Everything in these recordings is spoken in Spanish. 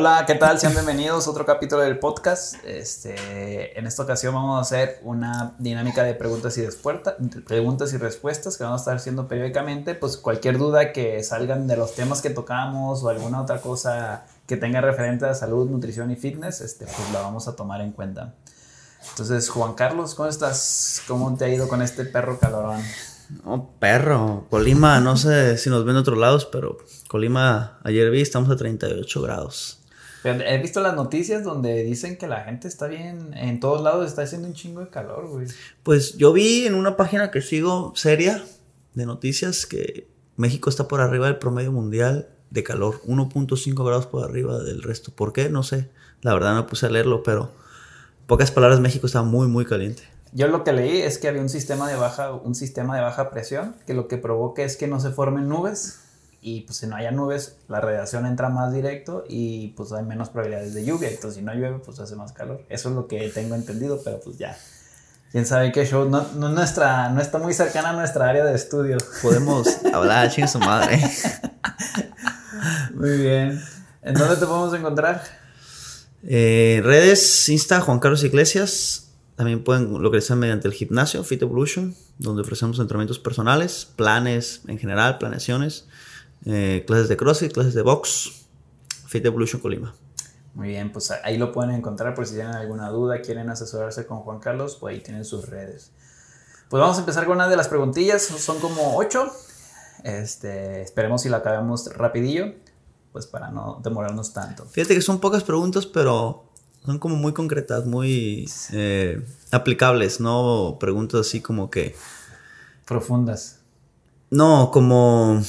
Hola, ¿qué tal? Sean bienvenidos a otro capítulo del podcast. Este, en esta ocasión vamos a hacer una dinámica de preguntas y, preguntas y respuestas que vamos a estar haciendo periódicamente. Pues cualquier duda que salgan de los temas que tocamos o alguna otra cosa que tenga referente a salud, nutrición y fitness, este, pues la vamos a tomar en cuenta. Entonces, Juan Carlos, ¿cómo estás? ¿Cómo te ha ido con este perro calorón? No, perro. Colima, no sé si nos ven de otros lados, pero Colima, ayer vi, estamos a 38 grados. He visto las noticias donde dicen que la gente está bien, en todos lados está haciendo un chingo de calor, güey. Pues yo vi en una página que sigo seria de noticias que México está por arriba del promedio mundial de calor, 1.5 grados por arriba del resto. ¿Por qué? No sé. La verdad no puse a leerlo, pero pocas palabras, México está muy, muy caliente. Yo lo que leí es que había un sistema de baja, un sistema de baja presión que lo que provoca es que no se formen nubes y pues si no haya nubes, la radiación entra más directo y pues hay menos probabilidades de lluvia. Entonces si no llueve, pues hace más calor. Eso es lo que tengo entendido, pero pues ya. Quién sabe qué show. No, no, nuestra, no está muy cercana a nuestra área de estudio. Podemos hablar, ching su madre. muy bien. ¿En dónde te podemos encontrar? Eh, redes, Insta, Juan Carlos Iglesias. También pueden localizar mediante el gimnasio Fit Evolution, donde ofrecemos entrenamientos personales, planes en general, planeaciones eh, clases de CrossFit, clases de box, Fit Evolution Colima. Muy bien, pues ahí lo pueden encontrar por si tienen alguna duda, quieren asesorarse con Juan Carlos, pues ahí tienen sus redes. Pues vamos a empezar con una de las preguntillas, son como ocho. Este, esperemos si la acabemos rapidillo, pues para no demorarnos tanto. Fíjate que son pocas preguntas, pero son como muy concretas, muy eh, aplicables, no preguntas así como que... Profundas. No, como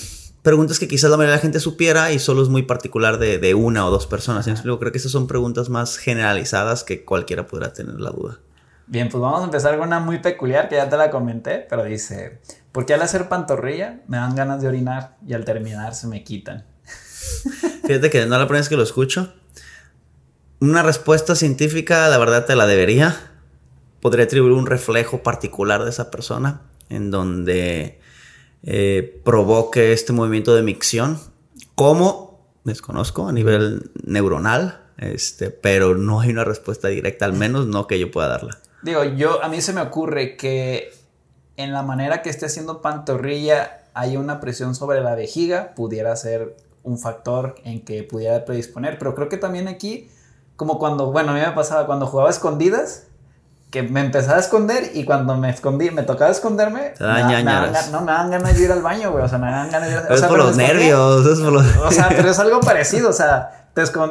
preguntas que quizás la mayoría de la gente supiera y solo es muy particular de, una o dos personas. Creo que esas son preguntas más generalizadas que cualquiera podrá tener la duda. Bien, pues vamos a empezar con una muy peculiar que ya te la comenté, pero dice, ¿por qué al hacer pantorrilla me dan ganas de orinar y al terminar se me quitan? Fíjate que no la primera vez que lo escucho. Una respuesta científica, la verdad, te la debería. Podría atribuir un reflejo particular de esa persona, en donde eh, provoque este movimiento de micción. ¿Cómo? Desconozco a nivel neuronal, este, pero no hay una respuesta directa, al menos no que yo pueda darla. Digo, yo, a mí se me ocurre que en la manera que esté haciendo pantorrilla hay una presión sobre la vejiga, pudiera ser un factor en que pudiera predisponer, pero creo que también aquí, como cuando, bueno, a mí me pasaba cuando jugaba escondidas, que me empezaba a esconder y cuando me escondí, me tocaba esconderme, no, me dan ganas de ir al baño, güey, o sea, me dan ganas de ir al baño. Es por los nervios, es por los... O sea, pero es algo parecido, o sea,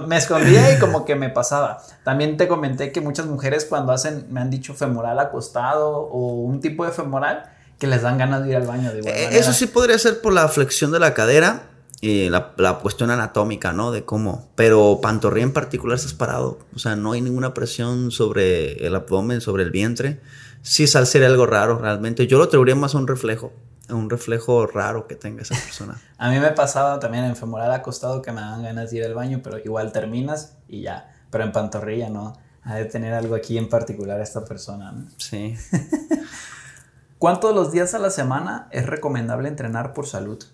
me escondía y como que me pasaba. También te comenté que muchas mujeres cuando hacen, me han dicho femoral acostado o un tipo de femoral, que les dan ganas de ir al baño. De eh, Eso sí podría ser por la flexión de la cadera y la, la, cuestión anatómica, ¿no? De cómo. Pero pantorrilla en particular estás parado. O sea, no hay ninguna presión sobre el abdomen, sobre el vientre. Sí, sal sería algo raro realmente. Yo lo atribuiría más a un reflejo. A un reflejo raro que tenga esa persona. a mí me pasaba también en femoral acostado que me dan ganas de ir al baño, pero igual terminas y ya. Pero en pantorrilla, ¿no? Ha de tener algo aquí en particular esta persona, ¿no? Sí. ¿Cuántos los días a la semana es recomendable entrenar por salud?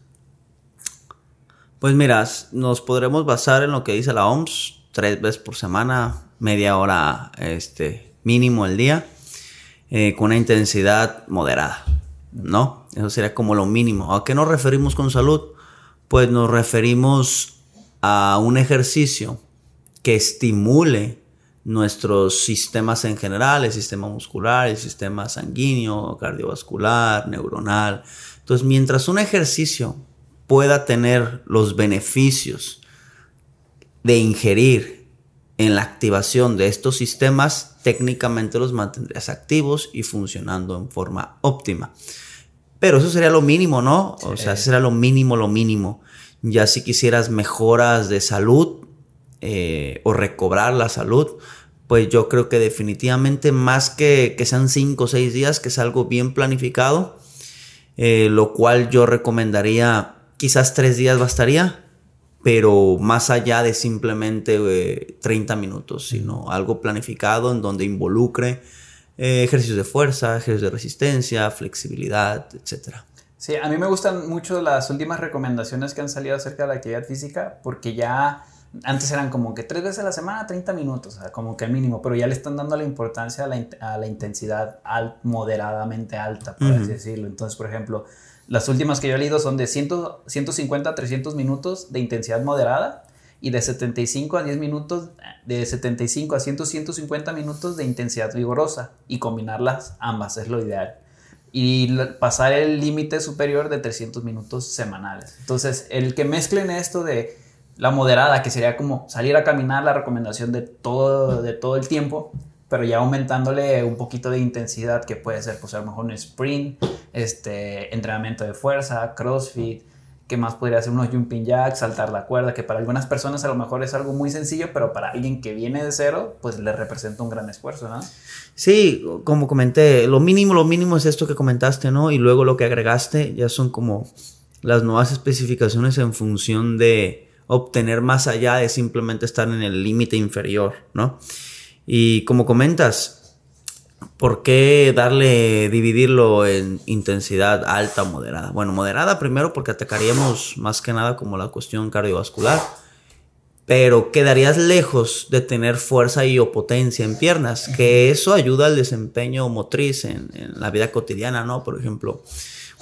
Pues mira, nos podremos basar en lo que dice la OMS, tres veces por semana, media hora este, mínimo el día, eh, con una intensidad moderada, ¿no? Eso sería como lo mínimo. ¿A qué nos referimos con salud? Pues nos referimos a un ejercicio que estimule nuestros sistemas en general, el sistema muscular, el sistema sanguíneo, cardiovascular, neuronal. Entonces, mientras un ejercicio pueda tener los beneficios de ingerir en la activación de estos sistemas, técnicamente los mantendrías activos y funcionando en forma óptima. Pero eso sería lo mínimo, ¿no? O sea, eso sería lo mínimo, lo mínimo. Ya si quisieras mejoras de salud eh, o recobrar la salud, pues yo creo que definitivamente más que, que sean cinco o seis días, que es algo bien planificado, eh, lo cual yo recomendaría quizás tres días bastaría, pero más allá de simplemente 30 eh, minutos, sino algo planificado en donde involucre eh, ejercicios de fuerza, ejercicios de resistencia, flexibilidad, etc. Sí, a mí me gustan mucho las últimas recomendaciones que han salido acerca de la actividad física porque ya antes eran como que tres veces a la semana, 30 minutos, o sea, como que el mínimo, pero ya le están dando la importancia a la, a la intensidad moderadamente alta, por así decirlo. Entonces, por ejemplo, las últimas que yo he leído son de 100, 150 a 300 minutos de intensidad moderada y de 75 a 10 minutos, de 75 a 100, 150 minutos de intensidad vigorosa y combinarlas ambas es lo ideal. Y pasar el límite superior de 300 minutos semanales. Entonces, el que mezclen esto de la moderada, que sería como salir a caminar, la recomendación de todo, de todo el tiempo, pero ya aumentándole un poquito de intensidad, que puede ser, pues a lo mejor un sprint, este, entrenamiento de fuerza, crossfit, que más podría ser unos jumping jacks, saltar la cuerda, que para algunas personas a lo mejor es algo muy sencillo, pero para alguien que viene de cero, pues le representa un gran esfuerzo, ¿no? Sí, como comenté, lo mínimo, lo mínimo es esto que comentaste, ¿no? Y luego lo que agregaste ya son como las nuevas especificaciones en función de obtener más allá de simplemente estar en el límite inferior, ¿no? Y como comentas, ¿Por qué darle, dividirlo en intensidad alta o moderada? Bueno, moderada primero porque atacaríamos más que nada como la cuestión cardiovascular, pero quedarías lejos de tener fuerza y o potencia en piernas, que eso ayuda al desempeño motriz en, en la vida cotidiana, ¿no? Por ejemplo,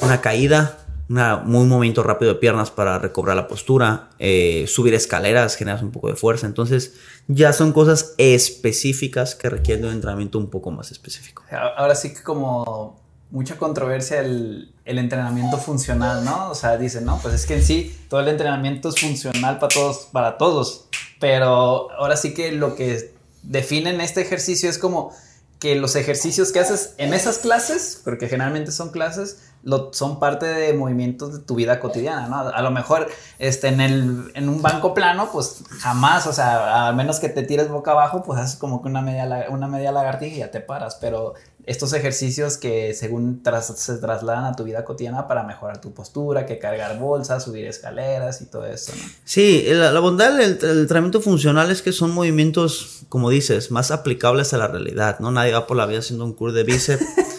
una caída un muy movimiento rápido de piernas para recobrar la postura, eh, subir escaleras, generas un poco de fuerza. Entonces, ya son cosas específicas que requieren un entrenamiento un poco más específico. Ahora sí que como mucha controversia el, el, entrenamiento funcional, ¿no? O sea, dicen, no, pues es que en sí todo el entrenamiento es funcional para todos, para todos. Pero ahora sí que lo que definen este ejercicio es como que los ejercicios que haces en esas clases, porque generalmente son clases, son parte de movimientos de tu vida cotidiana, ¿no? A lo mejor este, en, el, en un banco plano, pues jamás, o sea, a menos que te tires boca abajo, pues haces como que una media, una media lagartija y ya te paras, pero estos ejercicios que según se trasladan a tu vida cotidiana para mejorar tu postura, que cargar bolsas, subir escaleras y todo eso, ¿no? Sí, la, bondad del entrenamiento funcional es que son movimientos, como dices, más aplicables a la realidad, ¿no? Nadie va por la vida haciendo un curl de bíceps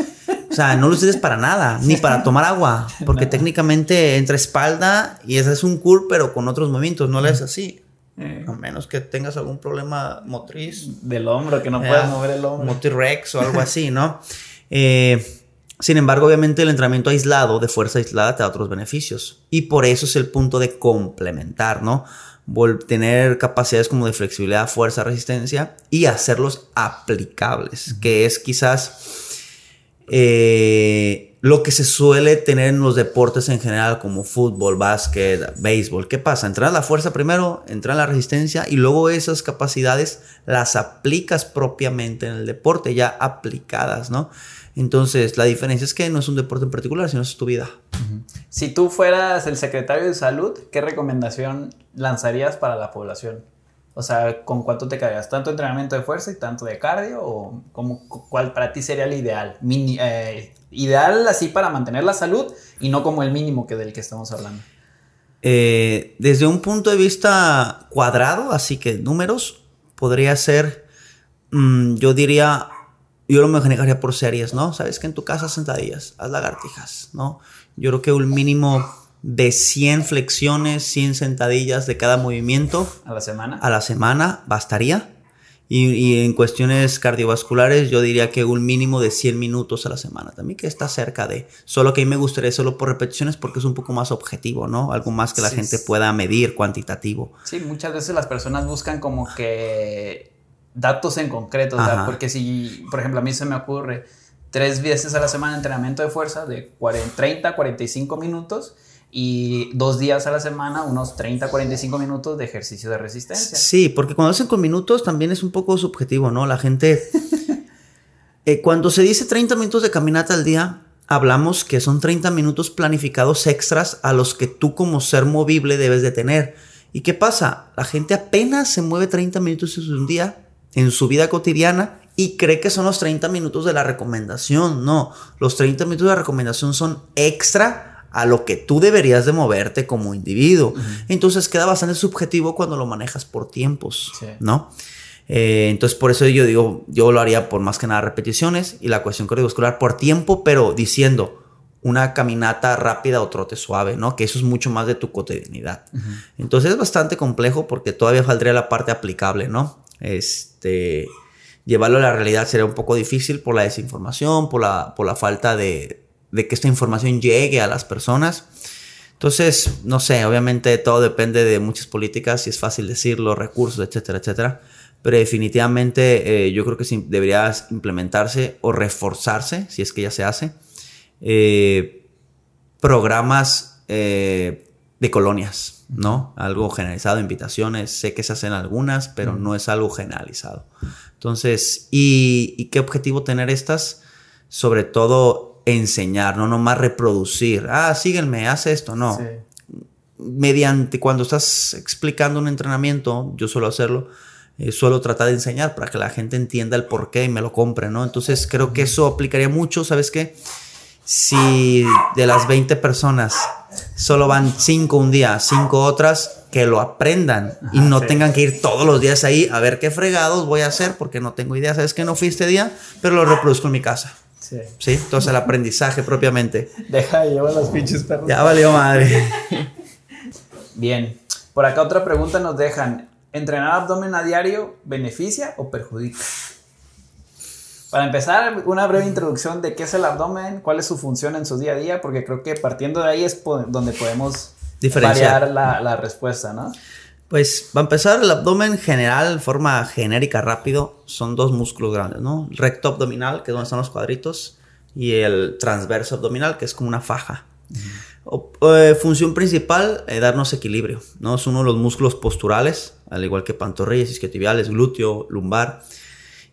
o sea, no lo uses para nada, ni para tomar agua, porque técnicamente entra espalda y ese es un curl, pero con otros movimientos, no lo es así. Eh. A menos que tengas algún problema motriz. Del hombro, que no puedas mover el hombro. Motirex o algo así, ¿no? Eh, sin embargo, obviamente el entrenamiento aislado, de fuerza aislada, te da otros beneficios. Y por eso es el punto de complementar, ¿no? tener capacidades como de flexibilidad, fuerza, resistencia y hacerlos aplicables, que es quizás eh, lo que se suele tener en los deportes en general, como fútbol, básquet, béisbol. ¿Qué pasa? Entras la fuerza primero, entras la resistencia y luego esas capacidades las aplicas propiamente en el deporte, ya aplicadas, ¿no? Entonces, la diferencia es que no es un deporte en particular, sino es tu vida. Si tú fueras el secretario de salud, ¿qué recomendación lanzarías para la población? O sea, ¿con cuánto te quedarías? ¿Tanto entrenamiento de fuerza y tanto de cardio? ¿O cómo, cuál para ti sería el ideal? Eh, ideal así para mantener la salud y no como el mínimo que del que estamos hablando. Eh, desde un punto de vista cuadrado, así que números, podría ser, mm, yo diría, yo lo manejaría por series, ¿no? Sabes que en tu casa sentadillas, haz lagartijas, ¿no? Yo creo que un mínimo de 100 flexiones, 100 sentadillas de cada movimiento. A la semana. A la semana bastaría. Y, en cuestiones cardiovasculares yo diría que un mínimo de 100 minutos a la semana. También que está cerca de... Solo que a mí me gustaría solo por repeticiones porque es un poco más objetivo, ¿no? Algo más que la gente pueda medir, cuantitativo. Sí, muchas veces las personas buscan como que datos en concreto, porque si, por ejemplo, a mí se me ocurre tres veces a la semana entrenamiento de fuerza de 40, 30 45 minutos y dos días a la semana, unos 30, 45 minutos de ejercicio de resistencia. Sí, porque cuando hacen con minutos también es un poco subjetivo, ¿no? La gente... Eh, cuando se dice 30 minutos de caminata al día, hablamos que son 30 minutos planificados extras a los que tú como ser movible debes de tener. ¿Y qué pasa? La gente apenas se mueve 30 minutos en un día, en su vida cotidiana, y cree que son los 30 minutos de la recomendación. No, los 30 minutos de la recomendación son extra a lo que tú deberías de moverte como individuo. Entonces queda bastante subjetivo cuando lo manejas por tiempos, ¿no? Eh, entonces por eso yo digo, yo lo haría por más que nada repeticiones y la cuestión cardiovascular por tiempo, pero diciendo una caminata rápida o trote suave, ¿no? Que eso es mucho más de tu cotidianidad. Entonces es bastante complejo porque todavía faltaría la parte aplicable, ¿no? Este, llevarlo a la realidad sería un poco difícil por la desinformación, por la, por la falta de, de que esta información llegue a las personas. Entonces, no sé, obviamente todo depende de muchas políticas, si es fácil decirlo, recursos, etcétera, etcétera. Pero definitivamente eh, yo creo que debería implementarse o reforzarse, si es que ya se hace, eh, programas eh, de colonias, ¿no? Algo generalizado, invitaciones. Sé que se hacen algunas, pero no es algo generalizado. Entonces, ¿y, qué objetivo tener estas? Sobre todo enseñar, no nomás reproducir. Ah, sígueme, haz esto, no. Mediante cuando estás explicando un entrenamiento, yo suelo hacerlo, eh, suelo tratar de enseñar para que la gente entienda el por qué y me lo compre, ¿no? Entonces creo que eso aplicaría mucho, ¿sabes qué? si de las 20 personas solo van 5 un día, 5 otras, que lo aprendan y no tengan que ir todos los días ahí a ver qué fregados voy a hacer porque no tengo idea. Sabes que no fui este día, pero lo reproduzco en mi casa. Sí. ¿Sí? Entonces el aprendizaje propiamente. Deja de llevar los pinches perros. Ya valió madre. Bien. Por acá otra pregunta nos dejan. ¿Entrenar abdomen a diario beneficia o perjudica? Para empezar, una breve introducción de qué es el abdomen, cuál es su función en su día a día, porque creo que partiendo de ahí es donde podemos variar la, respuesta, ¿no? Pues, va a empezar, el abdomen general, forma genérica rápido, son dos músculos grandes, ¿no? El recto abdominal, que es donde están los cuadritos, y el transverso abdominal, que es como una faja. Eh, función principal, eh, darnos equilibrio, ¿no? Es uno de los músculos posturales, al igual que pantorrillas, isquiotibiales, glúteo, lumbar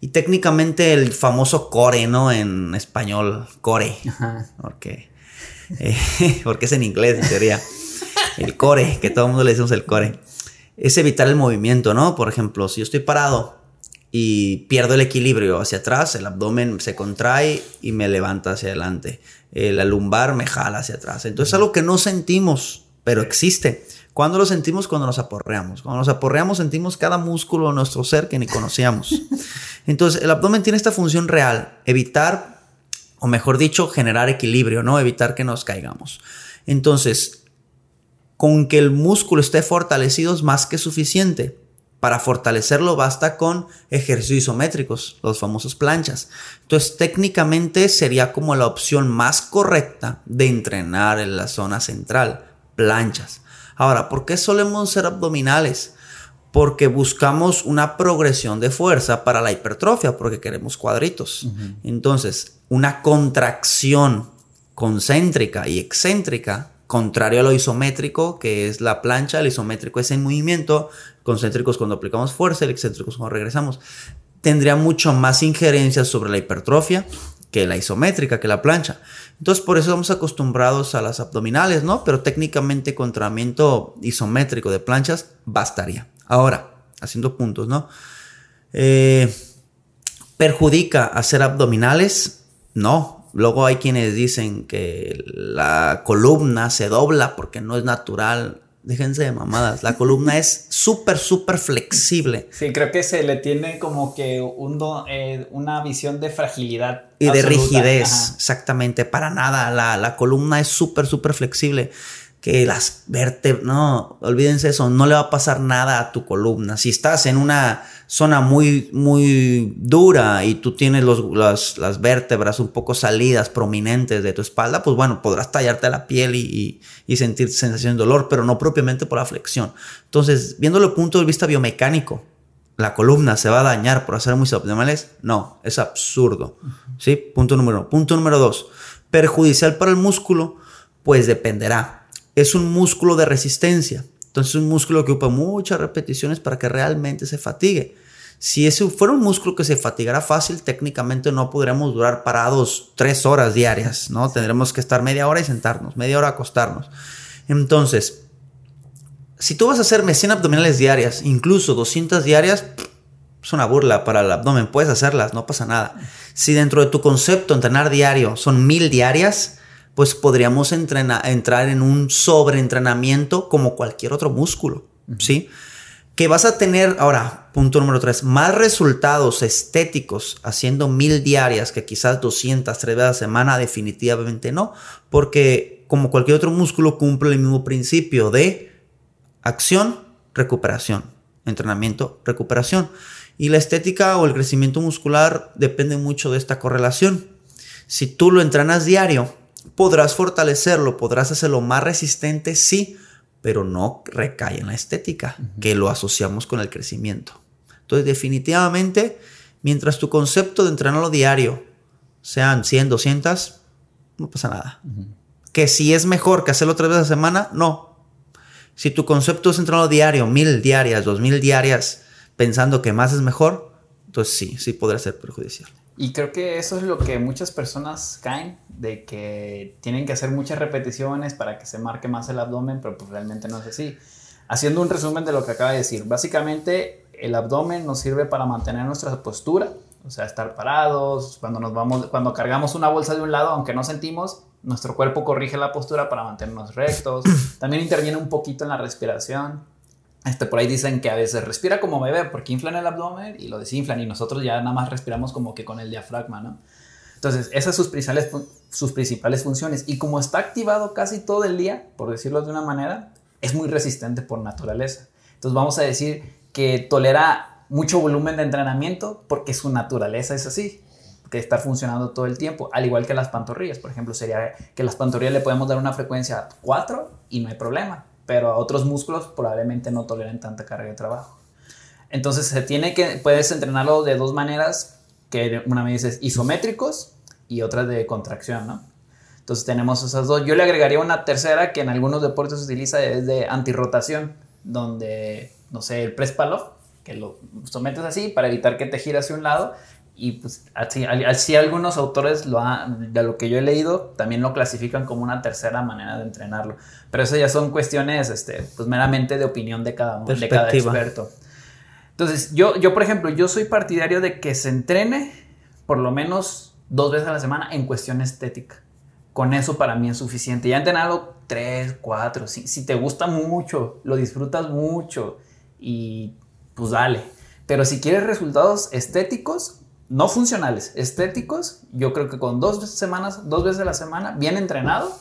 y técnicamente el famoso core, ¿no? En español, core. Porque, eh, porque es en inglés, en teoría. El core, que todo el mundo le decimos el core. Es evitar el movimiento, ¿no? Por ejemplo, si yo estoy parado y pierdo el equilibrio hacia atrás, el abdomen se contrae y me levanta hacia adelante. Eh, la lumbar me jala hacia atrás. Entonces es algo que no sentimos, pero existe. ¿Cuándo lo sentimos? Cuando nos aporreamos. Cuando nos aporreamos sentimos cada músculo de nuestro ser que ni conocíamos. Entonces, el abdomen tiene esta función real, evitar, o mejor dicho, generar equilibrio, ¿no? Evitar que nos caigamos. Entonces, con que el músculo esté fortalecido es más que suficiente. Para fortalecerlo basta con ejercicios isométricos, los famosos planchas. Entonces técnicamente sería como la opción más correcta de entrenar en la zona central, planchas. Ahora, ¿por qué solemos ser abdominales? porque buscamos una progresión de fuerza para la hipertrofia, porque queremos cuadritos. Entonces, una contracción concéntrica y excéntrica, contrario a lo isométrico, que es la plancha, el isométrico es en movimiento, concéntricos cuando aplicamos fuerza, el excéntrico cuando regresamos, tendría mucho más injerencia sobre la hipertrofia que la isométrica, que la plancha. Entonces, por eso estamos acostumbrados a las abdominales, ¿no? Pero técnicamente, con isométrico de planchas bastaría. Ahora, haciendo puntos, ¿no? Eh, ¿Perjudica hacer abdominales? No. Luego hay quienes dicen que la columna se dobla porque no es natural. Déjense de mamadas. La columna es súper, súper flexible. Sí, creo que se le tiene como que un eh, una visión de fragilidad. Y de rigidez, exactamente. Para nada. La, la columna es súper, súper flexible que las vértebras, no, olvídense eso, no le va a pasar nada a tu columna. Si estás en una zona muy, muy dura y tú tienes los, las, vértebras un poco salidas, prominentes de tu espalda, pues bueno, podrás tallarte la piel y, y, sentir sensación de dolor, pero no propiamente por la flexión. Entonces, viéndolo desde el punto de vista biomecánico, la columna se va a dañar por hacer muy abdominales, no, es absurdo. ¿Sí? Punto número uno. Punto número dos, perjudicial para el músculo, pues dependerá es un músculo de resistencia. Entonces es un músculo que ocupa muchas repeticiones para que realmente se fatigue. Si ese fuera un músculo que se fatigara fácil, técnicamente no podríamos durar parados tres horas diarias, ¿no? Tendremos que estar media hora y sentarnos, media hora acostarnos. Entonces, si tú vas a hacerme 100 abdominales diarias, incluso 200 diarias, es una burla para el abdomen, puedes hacerlas, no pasa nada. Si dentro de tu concepto entrenar diario son 1000 diarias, pues podríamos entrar en un sobreentrenamiento como cualquier otro músculo, ¿sí? Que vas a tener, ahora, punto número tres, más resultados estéticos haciendo mil diarias que quizás 200, tres veces a la semana, definitivamente no, porque como cualquier otro músculo cumple el mismo principio de acción, recuperación, entrenamiento, recuperación. Y la estética o el crecimiento muscular depende mucho de esta correlación. Si tú lo entrenas diario, podrás fortalecerlo, podrás hacerlo más resistente, sí, pero no recae en la estética, que lo asociamos con el crecimiento. Entonces, definitivamente, mientras tu concepto de entrenarlo diario sean 100, 200, no pasa nada. Que si es mejor que hacerlo tres veces a la semana, no. Si tu concepto es entrenarlo diario, mil diarias, dos mil diarias, pensando que más es mejor, entonces sí, sí podrá ser perjudicial. Y creo que eso es lo que muchas personas caen, de que tienen que hacer muchas repeticiones para que se marque más el abdomen, pero pues realmente no es así. Haciendo un resumen de lo que acaba de decir, básicamente el abdomen nos sirve para mantener nuestra postura, o sea, estar parados, cuando nos vamos, cuando cargamos una bolsa de un lado, aunque no sentimos, nuestro cuerpo corrige la postura para mantenernos rectos. También interviene un poquito en la respiración. Este, por ahí dicen que a veces respira como bebé porque inflan el abdomen y lo desinflan y nosotros ya nada más respiramos como que con el diafragma, ¿no? Entonces, esas sus principales, sus principales funciones. Y como está activado casi todo el día, por decirlo de una manera, es muy resistente por naturaleza. Entonces, vamos a decir que tolera mucho volumen de entrenamiento porque su naturaleza es así, que está funcionando todo el tiempo, al igual que las pantorrillas. Por ejemplo, sería que las pantorrillas le podemos dar una frecuencia 4 y no hay problema pero a otros músculos probablemente no toleren tanta carga de trabajo. Entonces se tiene que, puedes entrenarlo de dos maneras, que una vez es isométricos y otra de contracción, ¿no? Entonces tenemos esas dos. Yo le agregaría una tercera que en algunos deportes se utiliza es de antirrotación, donde, no sé, el press pull que lo sometes así para evitar que te gire hacia un lado y pues así, así algunos autores lo de lo que yo he leído también lo clasifican como una tercera manera de entrenarlo. Pero eso ya son cuestiones este pues meramente de opinión de cada de cada experto. Entonces yo yo por ejemplo yo soy partidario de que se entrene por lo menos dos veces a la semana en cuestión estética. Con eso para mí es suficiente. Ya entrenarlo tres cuatro si, si te gusta mucho lo disfrutas mucho y pues dale. Pero si quieres resultados estéticos no funcionales, estéticos, yo creo que con dos semanas, dos veces a la semana, bien entrenado,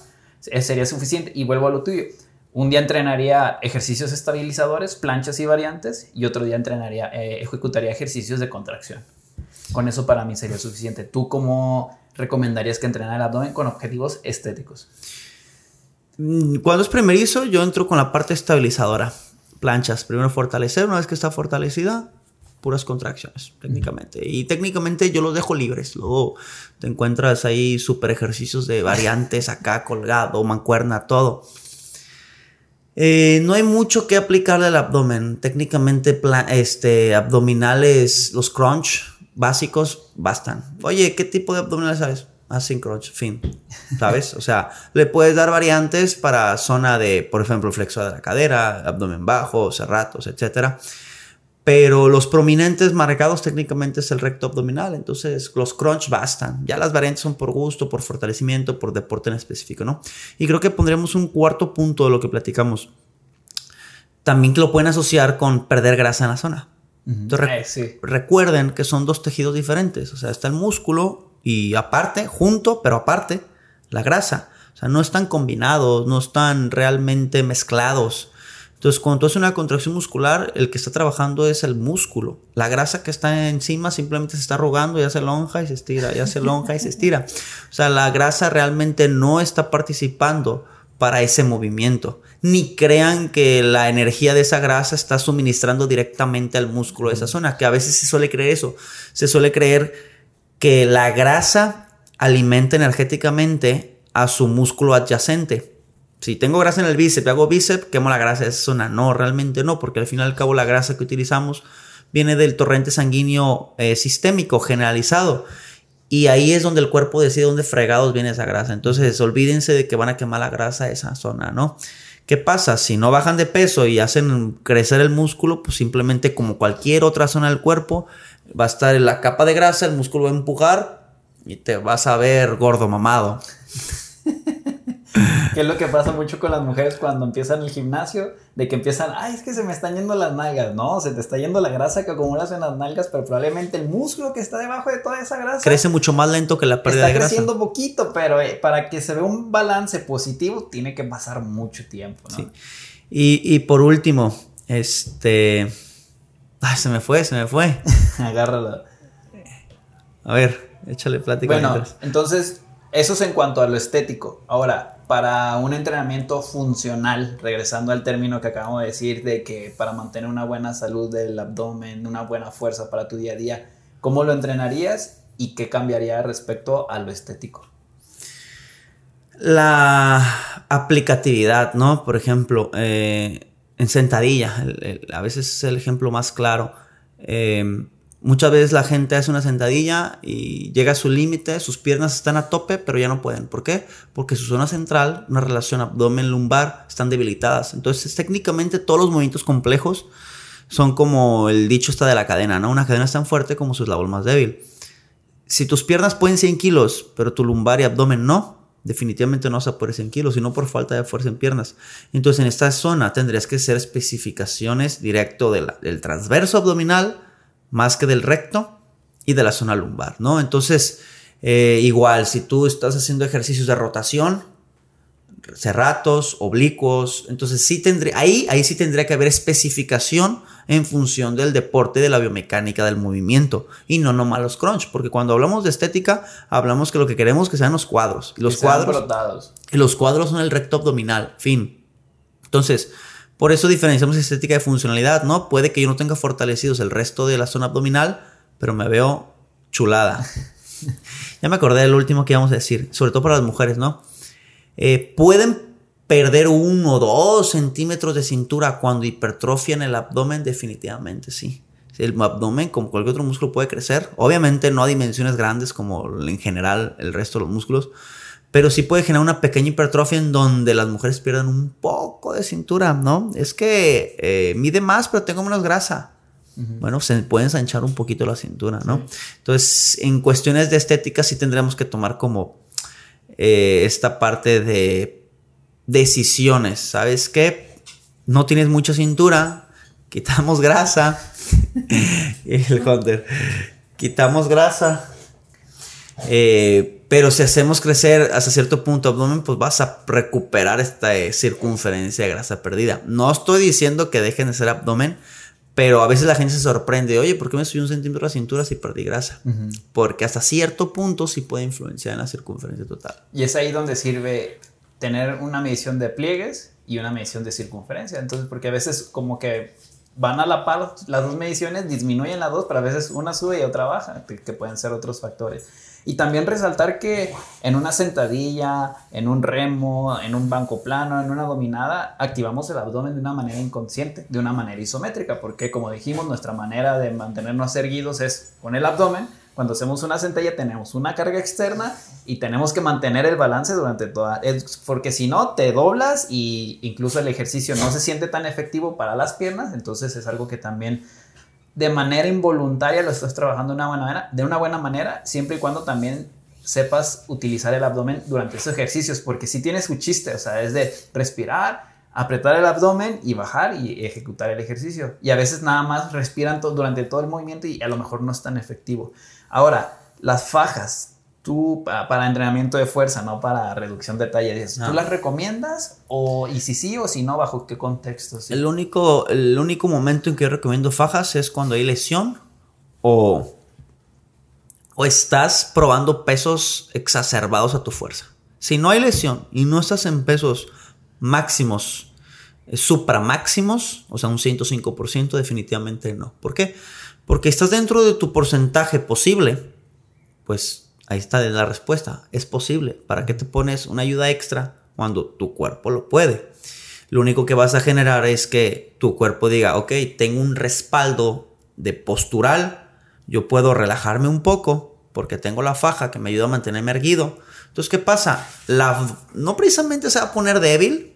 eh, sería suficiente. Y vuelvo a lo tuyo. Un día entrenaría ejercicios estabilizadores, planchas y variantes, y otro día entrenaría, eh, ejecutaría ejercicios de contracción. Con eso para mí sería suficiente. ¿Tú cómo recomendarías que entrenara el abdomen con objetivos estéticos? Mm, cuando es primerizo, yo entro con la parte estabilizadora. Planchas, primero fortalecer, una vez que está fortalecida, puras contracciones, técnicamente. Y técnicamente yo los dejo libres. Luego te encuentras ahí super ejercicios de variantes acá, colgado, mancuerna, todo. Eh, no hay mucho que aplicarle al abdomen. Técnicamente, este, abdominales, los crunch básicos, bastan. Oye, ¿qué tipo de abdominales sabes? Ah, sin crunch, fin. ¿Sabes? O sea, le puedes dar variantes para zona de, por ejemplo, flexo de la cadera, abdomen bajo, cerratos, etcétera pero los prominentes marcados técnicamente es el recto abdominal, entonces los crunch bastan. Ya las variantes son por gusto, por fortalecimiento, por deporte en específico, ¿no? Y creo que pondremos un cuarto punto de lo que platicamos. También que lo pueden asociar con perder grasa en la zona. Entonces, eh, recuerden que son dos tejidos diferentes, o sea, está el músculo y aparte, junto, pero aparte, la grasa. O sea, no están combinados, no están realmente mezclados. Entonces, cuando tú haces una contracción muscular, el que está trabajando es el músculo. La grasa que está encima simplemente se está arrugando, ya se lonja y se estira, ya se lonja y se estira. O sea, la grasa realmente no está participando para ese movimiento. Ni crean que la energía de esa grasa está suministrando directamente al músculo de esa zona, que a veces se suele creer eso. Se suele creer que la grasa alimenta energéticamente a su músculo adyacente si tengo grasa en el bíceps y hago bíceps, quemo la grasa de esa zona. No, realmente no, porque al fin y al cabo la grasa que utilizamos viene del torrente sanguíneo eh, sistémico generalizado. Y ahí es donde el cuerpo decide dónde fregados viene esa grasa. Entonces, olvídense de que van a quemar la grasa de esa zona, ¿no? ¿Qué pasa? Si no bajan de peso y hacen crecer el músculo, pues simplemente como cualquier otra zona del cuerpo, va a estar en la capa de grasa, el músculo va a empujar y te vas a ver gordo mamado. que es lo que pasa mucho con las mujeres cuando empiezan el gimnasio, de que empiezan, ay, es que se me están yendo las nalgas, no, se te está yendo la grasa que acumulas en las nalgas, pero probablemente el músculo que está debajo de toda esa grasa crece mucho más lento que la pérdida de grasa. Está creciendo poquito, pero eh, para que se vea un balance positivo tiene que pasar mucho tiempo, ¿no? Sí. Y, y por último, este, ay, se me fue, se me fue. Agárralo. A ver, échale plática. Bueno, entonces eso es en cuanto a lo estético. Ahora, para un entrenamiento funcional, regresando al término que acabamos de decir, de que para mantener una buena salud del abdomen, una buena fuerza para tu día a día, ¿cómo lo entrenarías y qué cambiaría respecto a lo estético? La aplicatividad, ¿no? Por ejemplo, eh, en sentadilla, a veces es el ejemplo más claro. Eh, Muchas veces la gente hace una sentadilla y llega a su límite, sus piernas están a tope, pero ya no pueden. ¿Por qué? Porque su zona central, una relación abdomen-lumbar, están debilitadas. Entonces, técnicamente todos los movimientos complejos son como el dicho está de la cadena, ¿no? Una cadena es tan fuerte como su eslabón más débil. Si tus piernas pueden 100 kilos, pero tu lumbar y abdomen no, definitivamente no a poder 100 kilos, sino por falta de fuerza en piernas. Entonces, en esta zona tendrías que hacer especificaciones directo del transverso abdominal, más que del recto y de la zona lumbar, ¿no? Entonces, eh, igual, si tú estás haciendo ejercicios de rotación, cerratos, oblicuos, entonces sí tendría, ahí, ahí sí tendría que haber especificación en función del deporte, de la biomecánica del movimiento y no nomás los crunch, porque cuando hablamos de estética, hablamos que lo que queremos que sean los cuadros. Y los cuadros, y los cuadros son el recto abdominal, fin. Entonces, por eso diferenciamos estética de funcionalidad, ¿no? Puede que yo no tenga fortalecidos el resto de la zona abdominal, pero me veo chulada. ya me acordé del último que íbamos a decir, sobre todo para las mujeres, ¿no? Eh, pueden perder uno o dos centímetros de cintura cuando hipertrofian el abdomen, definitivamente sí. El abdomen, como cualquier otro músculo, puede crecer. Obviamente no a dimensiones grandes como en general el resto de los músculos, pero sí puede generar una pequeña hipertrofia en donde las mujeres pierden un poco de cintura, ¿no? Es que eh, mide más, pero tengo menos grasa. Bueno, se puede ensanchar un poquito la cintura, ¿no? Entonces, en cuestiones de estética sí tendremos que tomar como eh, esta parte de decisiones. ¿Sabes qué? No tienes mucha cintura, quitamos grasa. el Hunter, quitamos grasa. Eh, pero si hacemos crecer hasta cierto punto abdomen, pues vas a recuperar esta eh, circunferencia de grasa perdida. No estoy diciendo que dejen de ser abdomen, pero a veces la gente se sorprende, oye, ¿por qué me subí un centímetro la cintura si perdí grasa? Porque hasta cierto punto sí puede influenciar en la circunferencia total. Y es ahí donde sirve tener una medición de pliegues y una medición de circunferencia. Entonces, porque a veces como que van a la par las dos mediciones, disminuyen las dos, pero a veces una sube y otra baja, que pueden ser otros factores. Y también resaltar que en una sentadilla, en un remo, en un banco plano, en una dominada, activamos el abdomen de una manera inconsciente, de una manera isométrica, porque como dijimos, nuestra manera de mantenernos erguidos es con el abdomen. Cuando hacemos una sentadilla tenemos una carga externa y tenemos que mantener el balance durante toda, porque si no te doblas y incluso el ejercicio no se siente tan efectivo para las piernas, entonces es algo que también de manera involuntaria lo estás trabajando de una buena manera, de una buena manera siempre y cuando también sepas utilizar el abdomen durante esos ejercicios, porque si tienes su chiste, o sea, es de respirar, apretar el abdomen y bajar y ejecutar el ejercicio. Y a veces nada más respiran durante todo el movimiento y a lo mejor no es tan efectivo. Ahora, las fajas, tú para entrenamiento de fuerza, no para reducción de talla, ¿tú las recomiendas? O, y si sí o si no, ¿bajo qué contexto? El, único, el único momento en que yo recomiendo fajas es cuando hay lesión o, o estás probando pesos exacerbados a tu fuerza. Si no hay lesión y no estás en pesos máximos, eh, supramáximos, o sea, un 105%, definitivamente no. ¿Por qué? Porque estás dentro de tu porcentaje posible, pues Ahí está la respuesta. Es posible. ¿Para qué te pones una ayuda extra cuando tu cuerpo lo puede? Lo único que vas a generar es que tu cuerpo diga, ok, tengo un respaldo de postural, yo puedo relajarme un poco porque tengo la faja que me ayuda a mantenerme erguido. Entonces, ¿qué pasa? La, no precisamente se va a poner débil,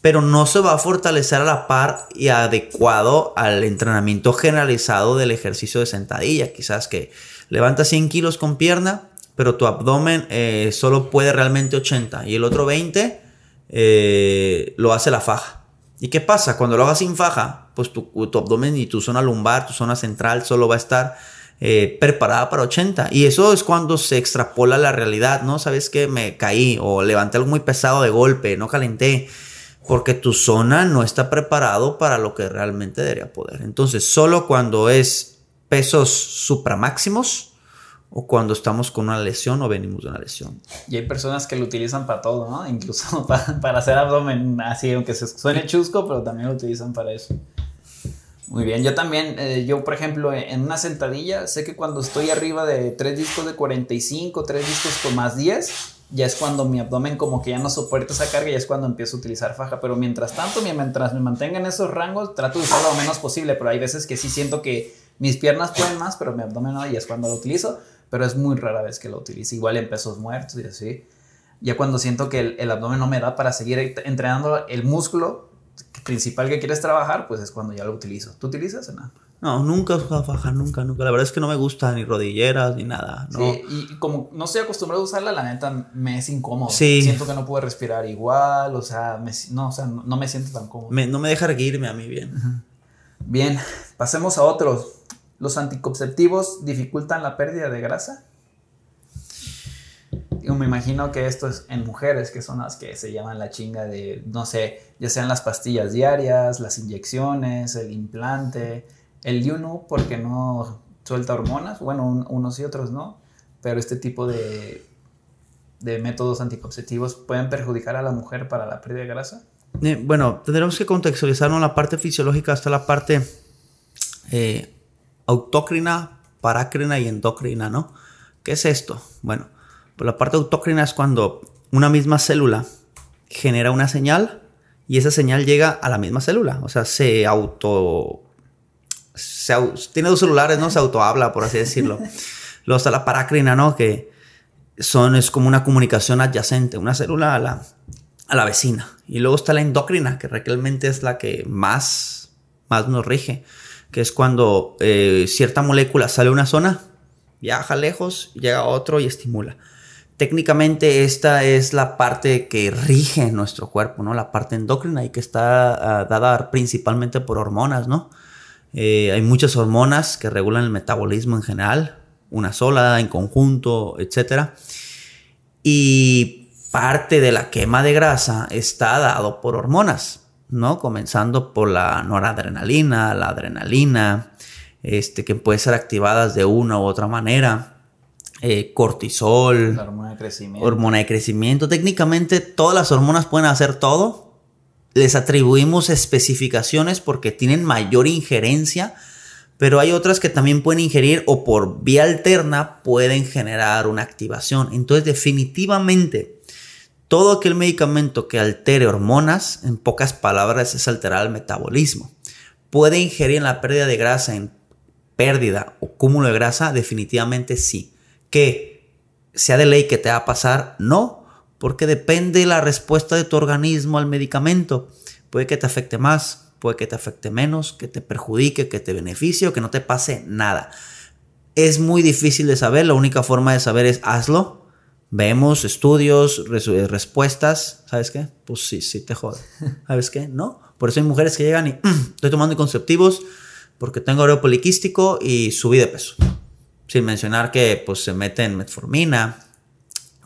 pero no se va a fortalecer a la par y adecuado al entrenamiento generalizado del ejercicio de sentadilla. Quizás que levanta 100 kilos con pierna, pero tu abdomen eh, solo puede realmente 80 y el otro 20 eh, lo hace la faja. ¿Y qué pasa? Cuando lo hagas sin faja, pues tu, abdomen y tu zona lumbar, tu zona central solo va a estar eh, preparada para 80. Y eso es cuando se extrapola la realidad, ¿no? Sabes que me caí o levanté algo muy pesado de golpe, no calenté, porque tu zona no está preparado para lo que realmente debería poder. Entonces, solo cuando es pesos supramáximos o cuando estamos con una lesión o venimos de una lesión. Y hay personas que lo utilizan para todo, ¿no? Incluso para, para hacer abdomen así, aunque se suene chusco, pero también lo utilizan para eso. Muy bien, yo también, eh, yo por ejemplo, en una sentadilla, sé que cuando estoy arriba de tres discos de 45, tres discos con más 10, ya es cuando mi abdomen como que ya no soporta esa carga y es cuando empiezo a utilizar faja. Pero mientras tanto, mientras me mantenga en esos rangos, trato de usarlo lo menos posible, pero hay veces que sí siento que mis piernas pueden más, pero mi abdomen no, y es cuando lo utilizo, pero es muy rara vez que lo utilizo, igual en pesos muertos y así. Ya cuando siento que el, el abdomen no me da para seguir entrenando el músculo, principal que quieres trabajar, pues es cuando ya lo utilizo. ¿Tú utilizas o no? No, nunca uso faja, nunca, nunca. La verdad es que no me gusta ni rodilleras ni nada. ¿no? Sí, y como no estoy acostumbrado a usarla, la neta me es incómodo. Sí. Siento que no puedo respirar igual, o sea, me, no, o sea, no, me siento tan cómodo. no me deja reírme a mí bien. Bien, pasemos a otros. ¿Los anticonceptivos dificultan la pérdida de grasa? me imagino que esto es en mujeres, que son las que se llaman la chinga de, no sé, ya sean las pastillas diarias, las inyecciones, el implante, el Yunu, porque no suelta hormonas, bueno, unos y otros no, pero este tipo de, de métodos anticonceptivos pueden perjudicar a la mujer para la pérdida de grasa. Eh, bueno, tendremos que contextualizarnos la parte fisiológica hasta la parte eh, autócrina, parácrina y endocrina, ¿no? ¿Qué es esto? Bueno, pues la parte autócrina es cuando una misma célula genera una señal y esa señal llega a la misma célula. O sea, se auto... tiene dos celulares, ¿no? Se autohabla, por así decirlo. Luego está la parácrina, ¿no? Que son, es como una comunicación adyacente, una célula a la, a la vecina. Y luego está la endocrina, que realmente es la que más, más nos rige, que es cuando eh, cierta molécula sale a una zona, viaja lejos, llega a otro y estimula técnicamente esta es la parte que rige nuestro cuerpo, ¿no? La parte endocrina y que está ah, dada principalmente por hormonas, ¿no? Eh, hay muchas hormonas que regulan el metabolismo en general, una sola, en conjunto, etc. Y parte de la quema de grasa está dado por hormonas, ¿no? Comenzando por la noradrenalina, la adrenalina, este, que puede ser activadas de una u otra manera eh, cortisol, hormona de crecimiento. hormona de crecimiento. Técnicamente todas las hormonas pueden hacer todo. Les atribuimos especificaciones porque tienen mayor injerencia, pero hay otras que también pueden ingerir o por vía alterna pueden generar una activación. Entonces definitivamente todo aquel medicamento que altere hormonas, en pocas palabras, es alterar el metabolismo. Puede ingerir en la pérdida de grasa, en pérdida o cúmulo de grasa, definitivamente sí que sea de ley que te va a pasar, no, porque depende la respuesta de tu organismo al medicamento. Puede que te afecte más, puede que te afecte menos, que te perjudique, que te beneficie o que no te pase nada. Es muy difícil de saber, la única forma de saber es hazlo. Vemos estudios, respuestas, ¿sabes qué? Pues sí, sí te jode. ¿Sabes qué? No. Por eso hay mujeres que llegan y estoy tomando conceptivos porque tengo ovario poliquístico y subí de peso sin mencionar que pues se mete en metformina,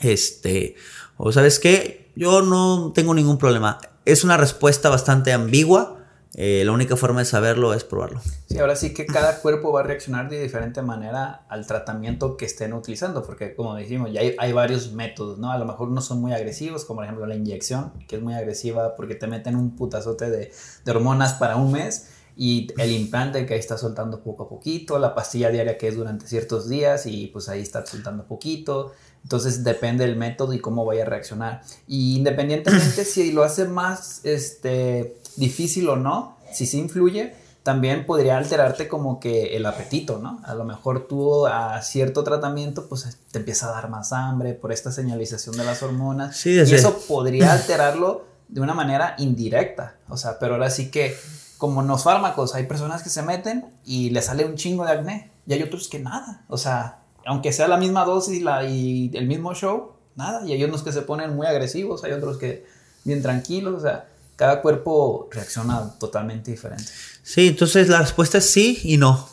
este, o sabes qué, yo no tengo ningún problema. Es una respuesta bastante ambigua. Eh, la única forma de saberlo es probarlo. Sí, ahora sí que cada cuerpo va a reaccionar de diferente manera al tratamiento que estén utilizando, porque como dijimos, ya hay, varios métodos, ¿no? A lo mejor no son muy agresivos, como por ejemplo la inyección, que es muy agresiva porque te meten un putazote de, de hormonas para un mes y el implante que ahí está soltando poco a poquito, la pastilla diaria que es durante ciertos días y pues ahí está soltando poquito. Entonces depende del método y cómo vaya a reaccionar. Y independientemente si lo hace más este, difícil o no, si sí influye, también podría alterarte como que el apetito, ¿no? A lo mejor tú a cierto tratamiento pues te empieza a dar más hambre por esta señalización de las hormonas. y eso podría alterarlo de una manera indirecta. O sea, pero ahora sí que como en los fármacos, hay personas que se meten y le sale un chingo de acné y hay otros que nada. O sea, aunque sea la misma dosis la, y el mismo show, nada. Y hay unos que se ponen muy agresivos, hay otros que bien tranquilos, o sea, cada cuerpo reacciona totalmente diferente. Sí, entonces la respuesta es sí y no.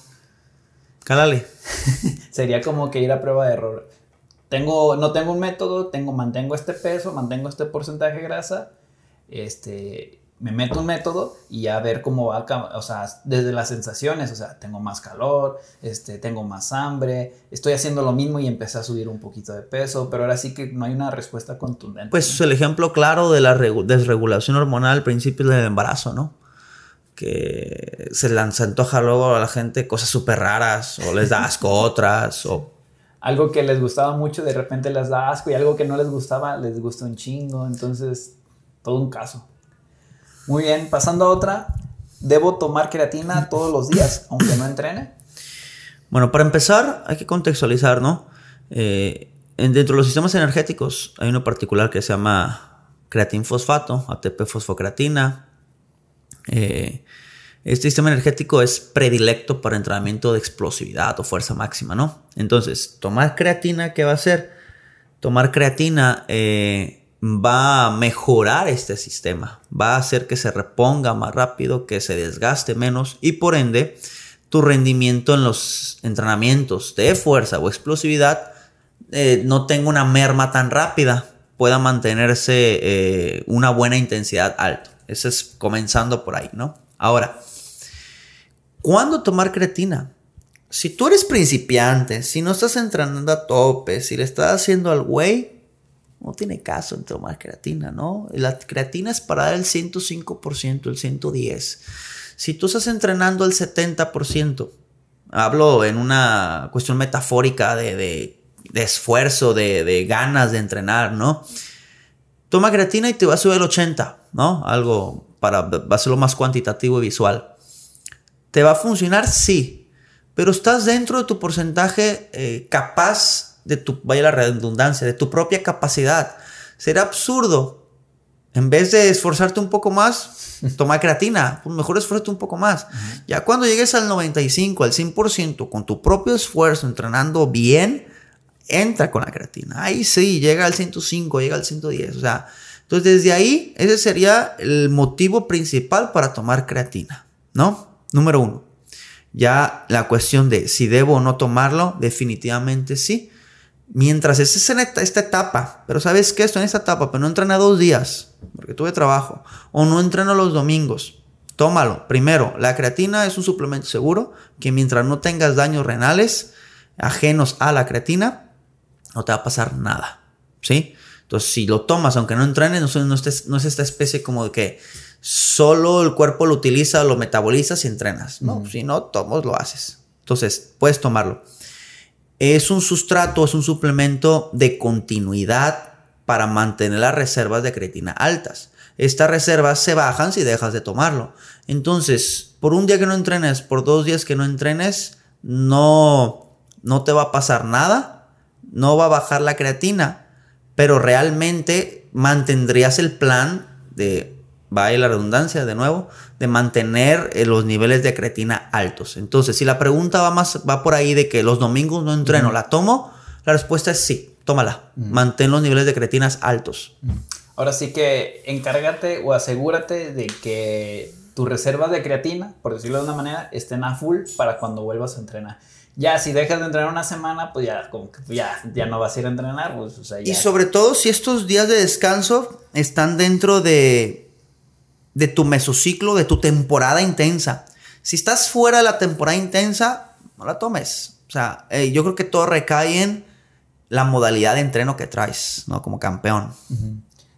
Cálale. Sería como que ir a prueba de error. Tengo, no tengo un método, tengo, mantengo este peso, mantengo este porcentaje de grasa, este, me meto un método y a ver cómo va, o sea, desde las sensaciones, o sea, tengo más calor, este, tengo más hambre, estoy haciendo lo mismo y empecé a subir un poquito de peso, pero ahora sí que no hay una respuesta contundente. Pues el ejemplo claro de la desregulación hormonal al principio del embarazo, ¿no? Que se lanza antoja luego a la gente cosas súper raras, o les da asco otras, o... Algo que les gustaba mucho, de repente les da asco, y algo que no les gustaba, les gusta un chingo, entonces, todo un caso. Muy bien, pasando a otra. ¿Debo tomar creatina todos los días, aunque no entrene? Bueno, para empezar, hay que contextualizar, ¿no? Eh, dentro de los sistemas energéticos hay uno particular que se llama creatinfosfato, ATP fosfocreatina. Eh, este sistema energético es predilecto para entrenamiento de explosividad o fuerza máxima, ¿no? Entonces, tomar creatina, ¿qué va a hacer? Tomar creatina eh, va a mejorar este sistema, va a hacer que se reponga más rápido, que se desgaste menos y por ende tu rendimiento en los entrenamientos de fuerza o explosividad eh, no tenga una merma tan rápida, pueda mantenerse eh, una buena intensidad alta. Eso es comenzando por ahí, ¿no? Ahora, ¿cuándo tomar creatina? Si tú eres principiante, si no estás entrenando a tope, si le estás haciendo al güey, no tiene caso en tomar creatina, ¿no? La creatina es para dar el 105%, el 110%. Si tú estás entrenando el 70%, hablo en una cuestión metafórica de, esfuerzo, de, ganas de entrenar, ¿no? Toma creatina y te va a subir el 80%, ¿no? Algo para va a ser lo más cuantitativo y visual. ¿Te va a funcionar? Sí. Pero estás dentro de tu porcentaje eh, capaz de tu, vaya la redundancia, de tu propia capacidad. Será absurdo. En vez de esforzarte un poco más, toma creatina. Pues mejor esfuérzate un poco más. Ya cuando llegues al 95, al 100%, con tu propio esfuerzo, entrenando bien, entra con la creatina. Ahí sí, llega al 105, llega al 110. O sea, entonces desde ahí, ese sería el motivo principal para tomar creatina, ¿no? Número uno. Ya la cuestión de si debo o no tomarlo, definitivamente sí. Mientras estés en esta, etapa, pero sabes que estoy en esta etapa, pero no entrena dos días, porque tuve trabajo, o no entreno los domingos, tómalo. Primero, la creatina es un suplemento seguro que mientras no tengas daños renales ajenos a la creatina, no te va a pasar nada. ¿Sí? Entonces, si lo tomas, aunque no entrenes, no, no, no es esta especie como de que solo el cuerpo lo utiliza, lo metaboliza si entrenas. No, si no, tomas, lo haces. Entonces, puedes tomarlo es un sustrato, es un suplemento de continuidad para mantener las reservas de creatina altas. Estas reservas se bajan si dejas de tomarlo. Entonces, por un día que no entrenes, por dos días que no entrenes, no, no te va a pasar nada, no va a bajar la creatina, pero realmente mantendrías el plan de va la redundancia de nuevo, de mantener eh, los niveles de creatina altos. Entonces, si la pregunta va más, va por ahí de que los domingos no entreno, ¿la tomo? La respuesta es sí, tómala. Mantén los niveles de creatinas altos. Ahora sí que encárgate o asegúrate de que tus reservas de creatina, por decirlo de una manera, estén a full para cuando vuelvas a entrenar. Ya, si dejas de entrenar una semana, pues ya, como que ya, ya no vas a ir a entrenar. Pues, Y sobre todo si estos días de descanso están dentro de de tu mesociclo, de tu temporada intensa. Si estás fuera de la temporada intensa, no la tomes. O sea, yo creo que todo recae en la modalidad de entreno que traes, ¿no? Como campeón.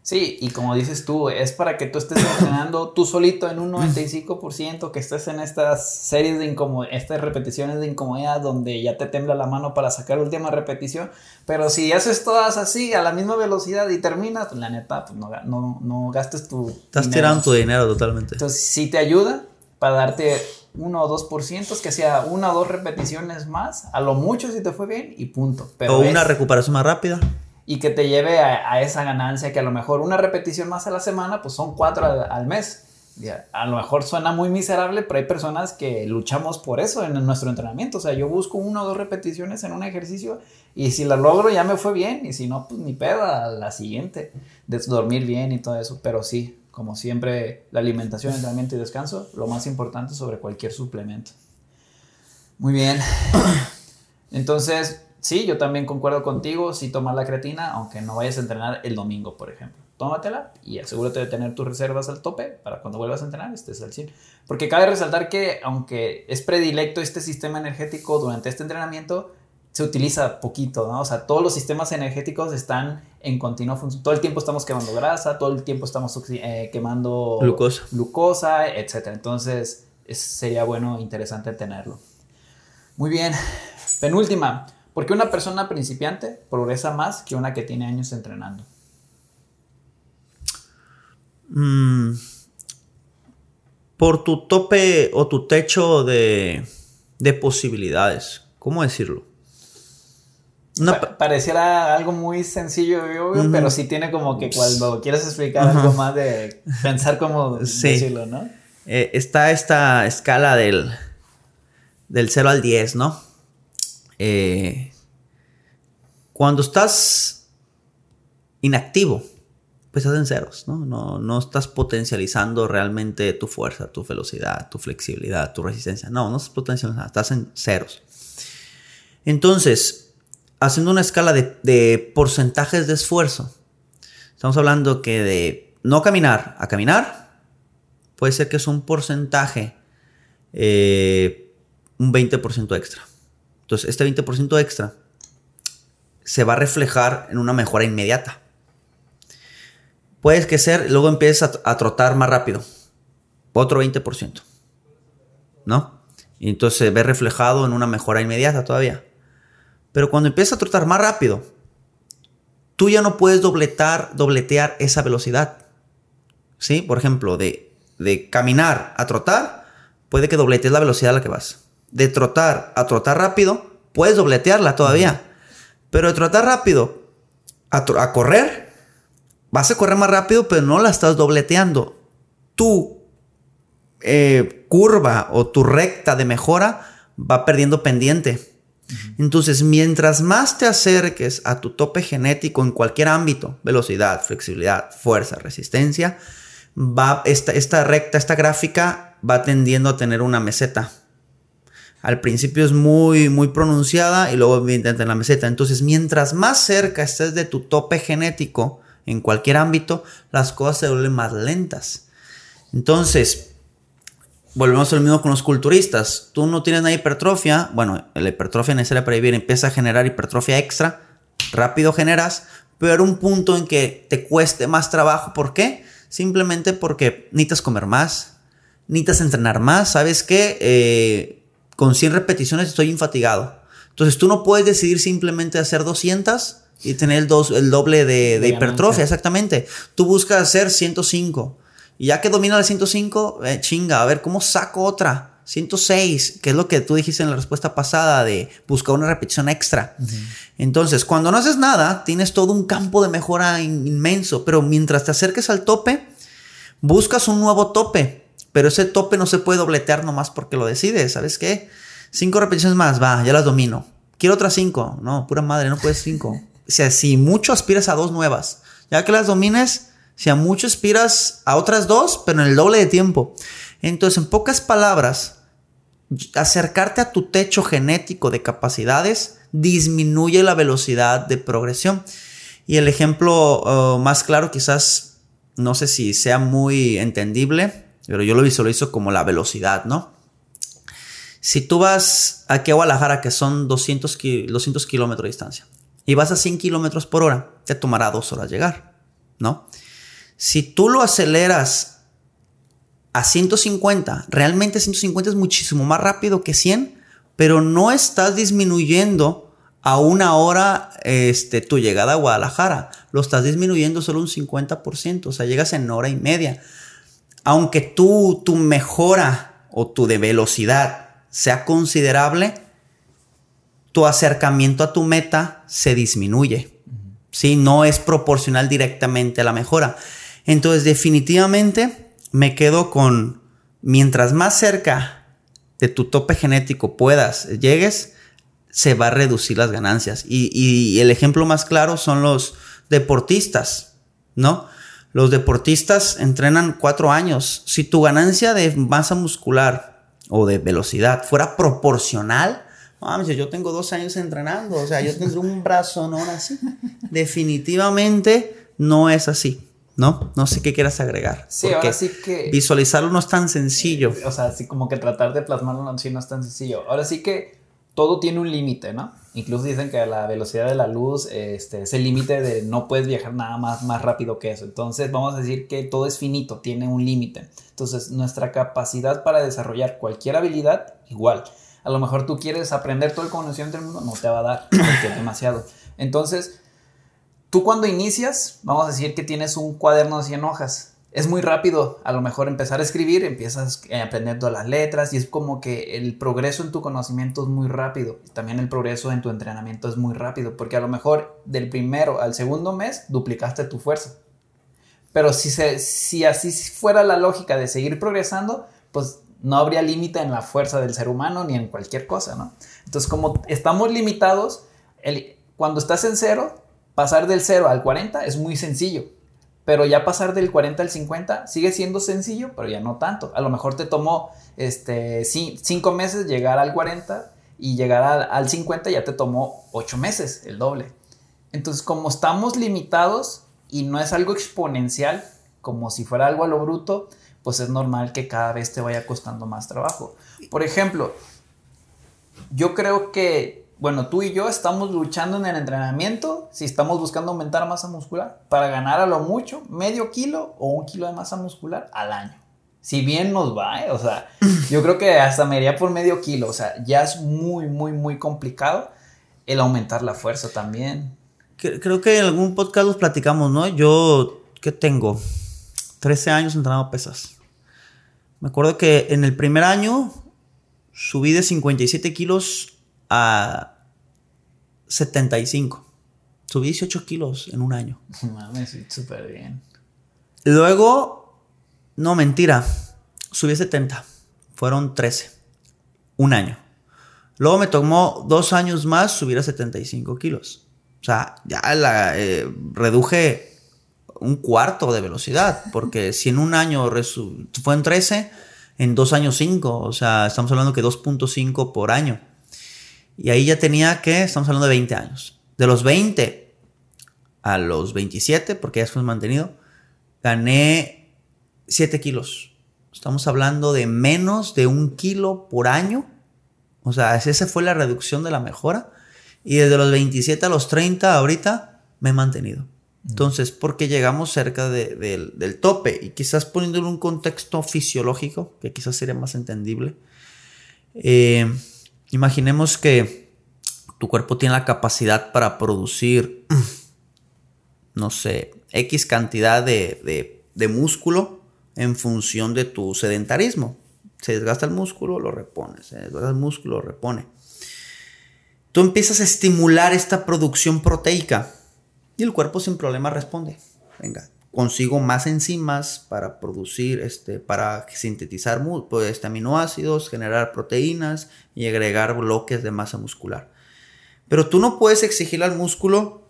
Sí, y como dices tú, es para que tú estés entrenando tú solito en un 95%, que estés en estas series de incomodidad, estas repeticiones de incomodidad donde ya te tembla la mano para sacar la última repetición. Pero si haces todas así, a la misma velocidad y terminas, pues la neta, pues no, no, gastes tu. Estás tirando tu dinero totalmente. Entonces, si te ayuda para darte uno o dos por ciento, que sea una o dos repeticiones más, a lo mucho si te fue bien y punto. o una recuperación más rápida y que te lleve a, esa ganancia que a lo mejor una repetición más a la semana, pues son cuatro al, mes. A lo mejor suena muy miserable, pero hay personas que luchamos por eso en nuestro entrenamiento. O sea, yo busco una o dos repeticiones en un ejercicio y si la logro ya me fue bien y si no, pues ni pedo a la siguiente. De dormir bien y todo eso. Pero sí, como siempre, la alimentación, entrenamiento y descanso, lo más importante sobre cualquier suplemento. Muy bien. Entonces, sí, yo también concuerdo contigo. Si tomas la creatina, aunque no vayas a entrenar el domingo, por ejemplo tómatela y asegúrate de tener tus reservas al tope para cuando vuelvas a entrenar estés al 100. Porque cabe resaltar que aunque es predilecto este sistema energético durante este entrenamiento, se utiliza poquito, ¿no? O sea, todos los sistemas energéticos están en continua función. Todo el tiempo estamos quemando grasa, todo el tiempo estamos eh, quemando glucosa, glucosa etc. Entonces, sería bueno, interesante tenerlo. Muy bien. Penúltima. ¿Por qué una persona principiante progresa más que una que tiene años entrenando? Mm, por tu tope o tu techo de, posibilidades. ¿Cómo decirlo? pareciera algo muy sencillo y obvio, pero sí tiene como que cuando quieres explicar algo más de pensar cómo decirlo, ¿no? Eh, está esta escala del, del 0 al 10, ¿no? Eh, cuando estás inactivo, pues estás en ceros, ¿no? ¿no? No estás potencializando realmente tu fuerza, tu velocidad, tu flexibilidad, tu resistencia. No, no estás potencializando, estás en ceros. Entonces, haciendo una escala de, porcentajes de esfuerzo, estamos hablando que de no caminar a caminar, puede ser que es un porcentaje, eh, un 20% extra. Entonces, este 20% extra se va a reflejar en una mejora inmediata. Puedes que ser, luego empiezas a, trotar más rápido. Otro 20%. ¿No? Y entonces se ve reflejado en una mejora inmediata todavía. Pero cuando empiezas a trotar más rápido, tú ya no puedes dobletar, dobletear esa velocidad. ¿Sí? Por ejemplo, de, de caminar a trotar, puede que dobletees la velocidad a la que vas. De trotar a trotar rápido, puedes dobletearla todavía. Pero de trotar rápido a, a correr, vas a correr más rápido, pero no la estás dobleteando. Tu eh, curva o tu recta de mejora va perdiendo pendiente. Entonces, mientras más te acerques a tu tope genético en cualquier ámbito, velocidad, flexibilidad, fuerza, resistencia, va esta, esta recta, esta gráfica va tendiendo a tener una meseta. Al principio es muy, muy pronunciada y luego viene en la meseta. Entonces, mientras más cerca estés de tu tope genético, en cualquier ámbito, las cosas se vuelven más lentas. Entonces, volvemos al mismo con los culturistas. Tú no tienes una hipertrofia, bueno, la hipertrofia necesaria para vivir empieza a generar hipertrofia extra, rápido generas, pero un punto en que te cueste más trabajo. ¿Por qué? Simplemente porque necesitas comer más, necesitas entrenar más. ¿Sabes qué? Eh, con 100 repeticiones estoy infatigado. Entonces tú no puedes decidir simplemente hacer 200 y tener el, dos, el doble de, hipertrofia, exactamente. Tú buscas hacer 105. Y ya que domina la 105, eh, chinga, a ver, ¿cómo saco otra? 106, que es lo que tú dijiste en la respuesta pasada de buscar una repetición extra. Entonces, cuando no haces nada, tienes todo un campo de mejora inmenso, pero mientras te acerques al tope, buscas un nuevo tope, pero ese tope no se puede dobletear nomás porque lo decides, ¿sabes qué? Cinco repeticiones más, va, ya las domino. Quiero otras cinco. No, pura madre, no puedes cinco sea, si mucho aspiras a dos nuevas, ya que las domines, si a mucho aspiras a otras dos, pero en el doble de tiempo. Entonces, en pocas palabras, acercarte a tu techo genético de capacidades disminuye la velocidad de progresión. Y el ejemplo uh, más claro quizás, no sé si sea muy entendible, pero yo lo visualizo como la velocidad, ¿no? Si tú vas aquí a Guadalajara, que son 200, 200 kilómetros de distancia, y vas a 100 kilómetros por hora, te tomará dos horas llegar, ¿no? Si tú lo aceleras a 150, realmente 150 es muchísimo más rápido que 100, pero no estás disminuyendo a una hora este, tu llegada a Guadalajara, lo estás disminuyendo solo un 50%, o sea, llegas en hora y media. Aunque tú, tu mejora o tu de velocidad sea considerable, tu acercamiento a tu meta se disminuye. ¿sí? No es proporcional directamente a la mejora. Entonces, definitivamente, me quedo con, mientras más cerca de tu tope genético puedas, llegues, se va a reducir las ganancias. Y, y el ejemplo más claro son los deportistas, ¿no? Los deportistas entrenan cuatro años. Si tu ganancia de masa muscular o de velocidad fuera proporcional, mames, yo tengo dos años entrenando, o sea, yo tendré un brazo no así. Definitivamente no es así. ¿no? No sé qué quieras agregar. Sí, ahora sí que... Visualizarlo no es tan sencillo. O sea, así como que tratar de plasmarlo así no es tan sencillo. Ahora sí que todo tiene un límite, ¿no? Incluso dicen que la velocidad de la luz este, es el límite de no puedes viajar nada más, más rápido que eso. Entonces vamos a decir que todo es finito, tiene un límite. Entonces nuestra capacidad para desarrollar cualquier habilidad, igual. A lo mejor tú quieres aprender todo el conocimiento del mundo, no te va a dar, demasiado. Entonces, tú cuando inicias, vamos a decir que tienes un cuaderno de 100 hojas es muy rápido a lo mejor empezar a escribir, empiezas aprendiendo las letras y es como que el progreso en tu conocimiento es muy rápido. También el progreso en tu entrenamiento es muy rápido, porque a lo mejor del primero al segundo mes duplicaste tu fuerza. Pero si, se, si así fuera la lógica de seguir progresando, pues no habría límite en la fuerza del ser humano ni en cualquier cosa, ¿no? Entonces, como estamos limitados, el, cuando estás en cero, pasar del cero al 40 es muy sencillo pero ya pasar del 40 al 50 sigue siendo sencillo, pero ya no tanto. A lo mejor te tomó este, 5 meses llegar al 40 y llegar al, al 50 ya te tomó 8 meses, el doble. Entonces, como estamos limitados y no es algo exponencial, como si fuera algo a lo bruto, pues es normal que cada vez te vaya costando más trabajo. Por ejemplo, yo creo que bueno, tú y yo estamos luchando en el entrenamiento si estamos buscando aumentar masa muscular para ganar a lo mucho medio kilo o un kilo de masa muscular al año. Si bien nos va, ¿eh? o sea, yo creo que hasta me iría por medio kilo, o sea, ya es muy, muy, muy complicado el aumentar la fuerza también. Creo que en algún podcast los platicamos, ¿no? Yo, ¿qué tengo? 13 años entrenando pesas. Me acuerdo que en el primer año subí de 57 kilos a 75. Subí 18 kilos en un año. Mames, súper bien. Luego, no mentira, subí 70. Fueron 13. Un año. Luego me tomó dos años más subir a 75 kilos. O sea, ya la eh, reduje un cuarto de velocidad. Porque si en un año fue en 13, en dos años 5. O sea, estamos hablando que 2.5 por año. Y ahí ya tenía que, estamos hablando de 20 años. De los 20 a los 27, porque ya fue mantenido, gané 7 kilos. Estamos hablando de menos de un kilo por año. O sea, esa fue la reducción de la mejora. Y desde los 27 a los 30 ahorita me he mantenido. Entonces, porque llegamos cerca del tope y quizás poniéndolo en un contexto fisiológico, que quizás sería más entendible, eh, Imaginemos que tu cuerpo tiene la capacidad para producir, no sé, X cantidad de, músculo en función de tu sedentarismo. Se desgasta el músculo, lo repone. Se desgasta el músculo, lo repone. Tú empiezas a estimular esta producción proteica y el cuerpo sin problema responde. Venga, consigo más enzimas para producir, este, para sintetizar pues, aminoácidos, generar proteínas y agregar bloques de masa muscular. Pero tú no puedes exigirle al músculo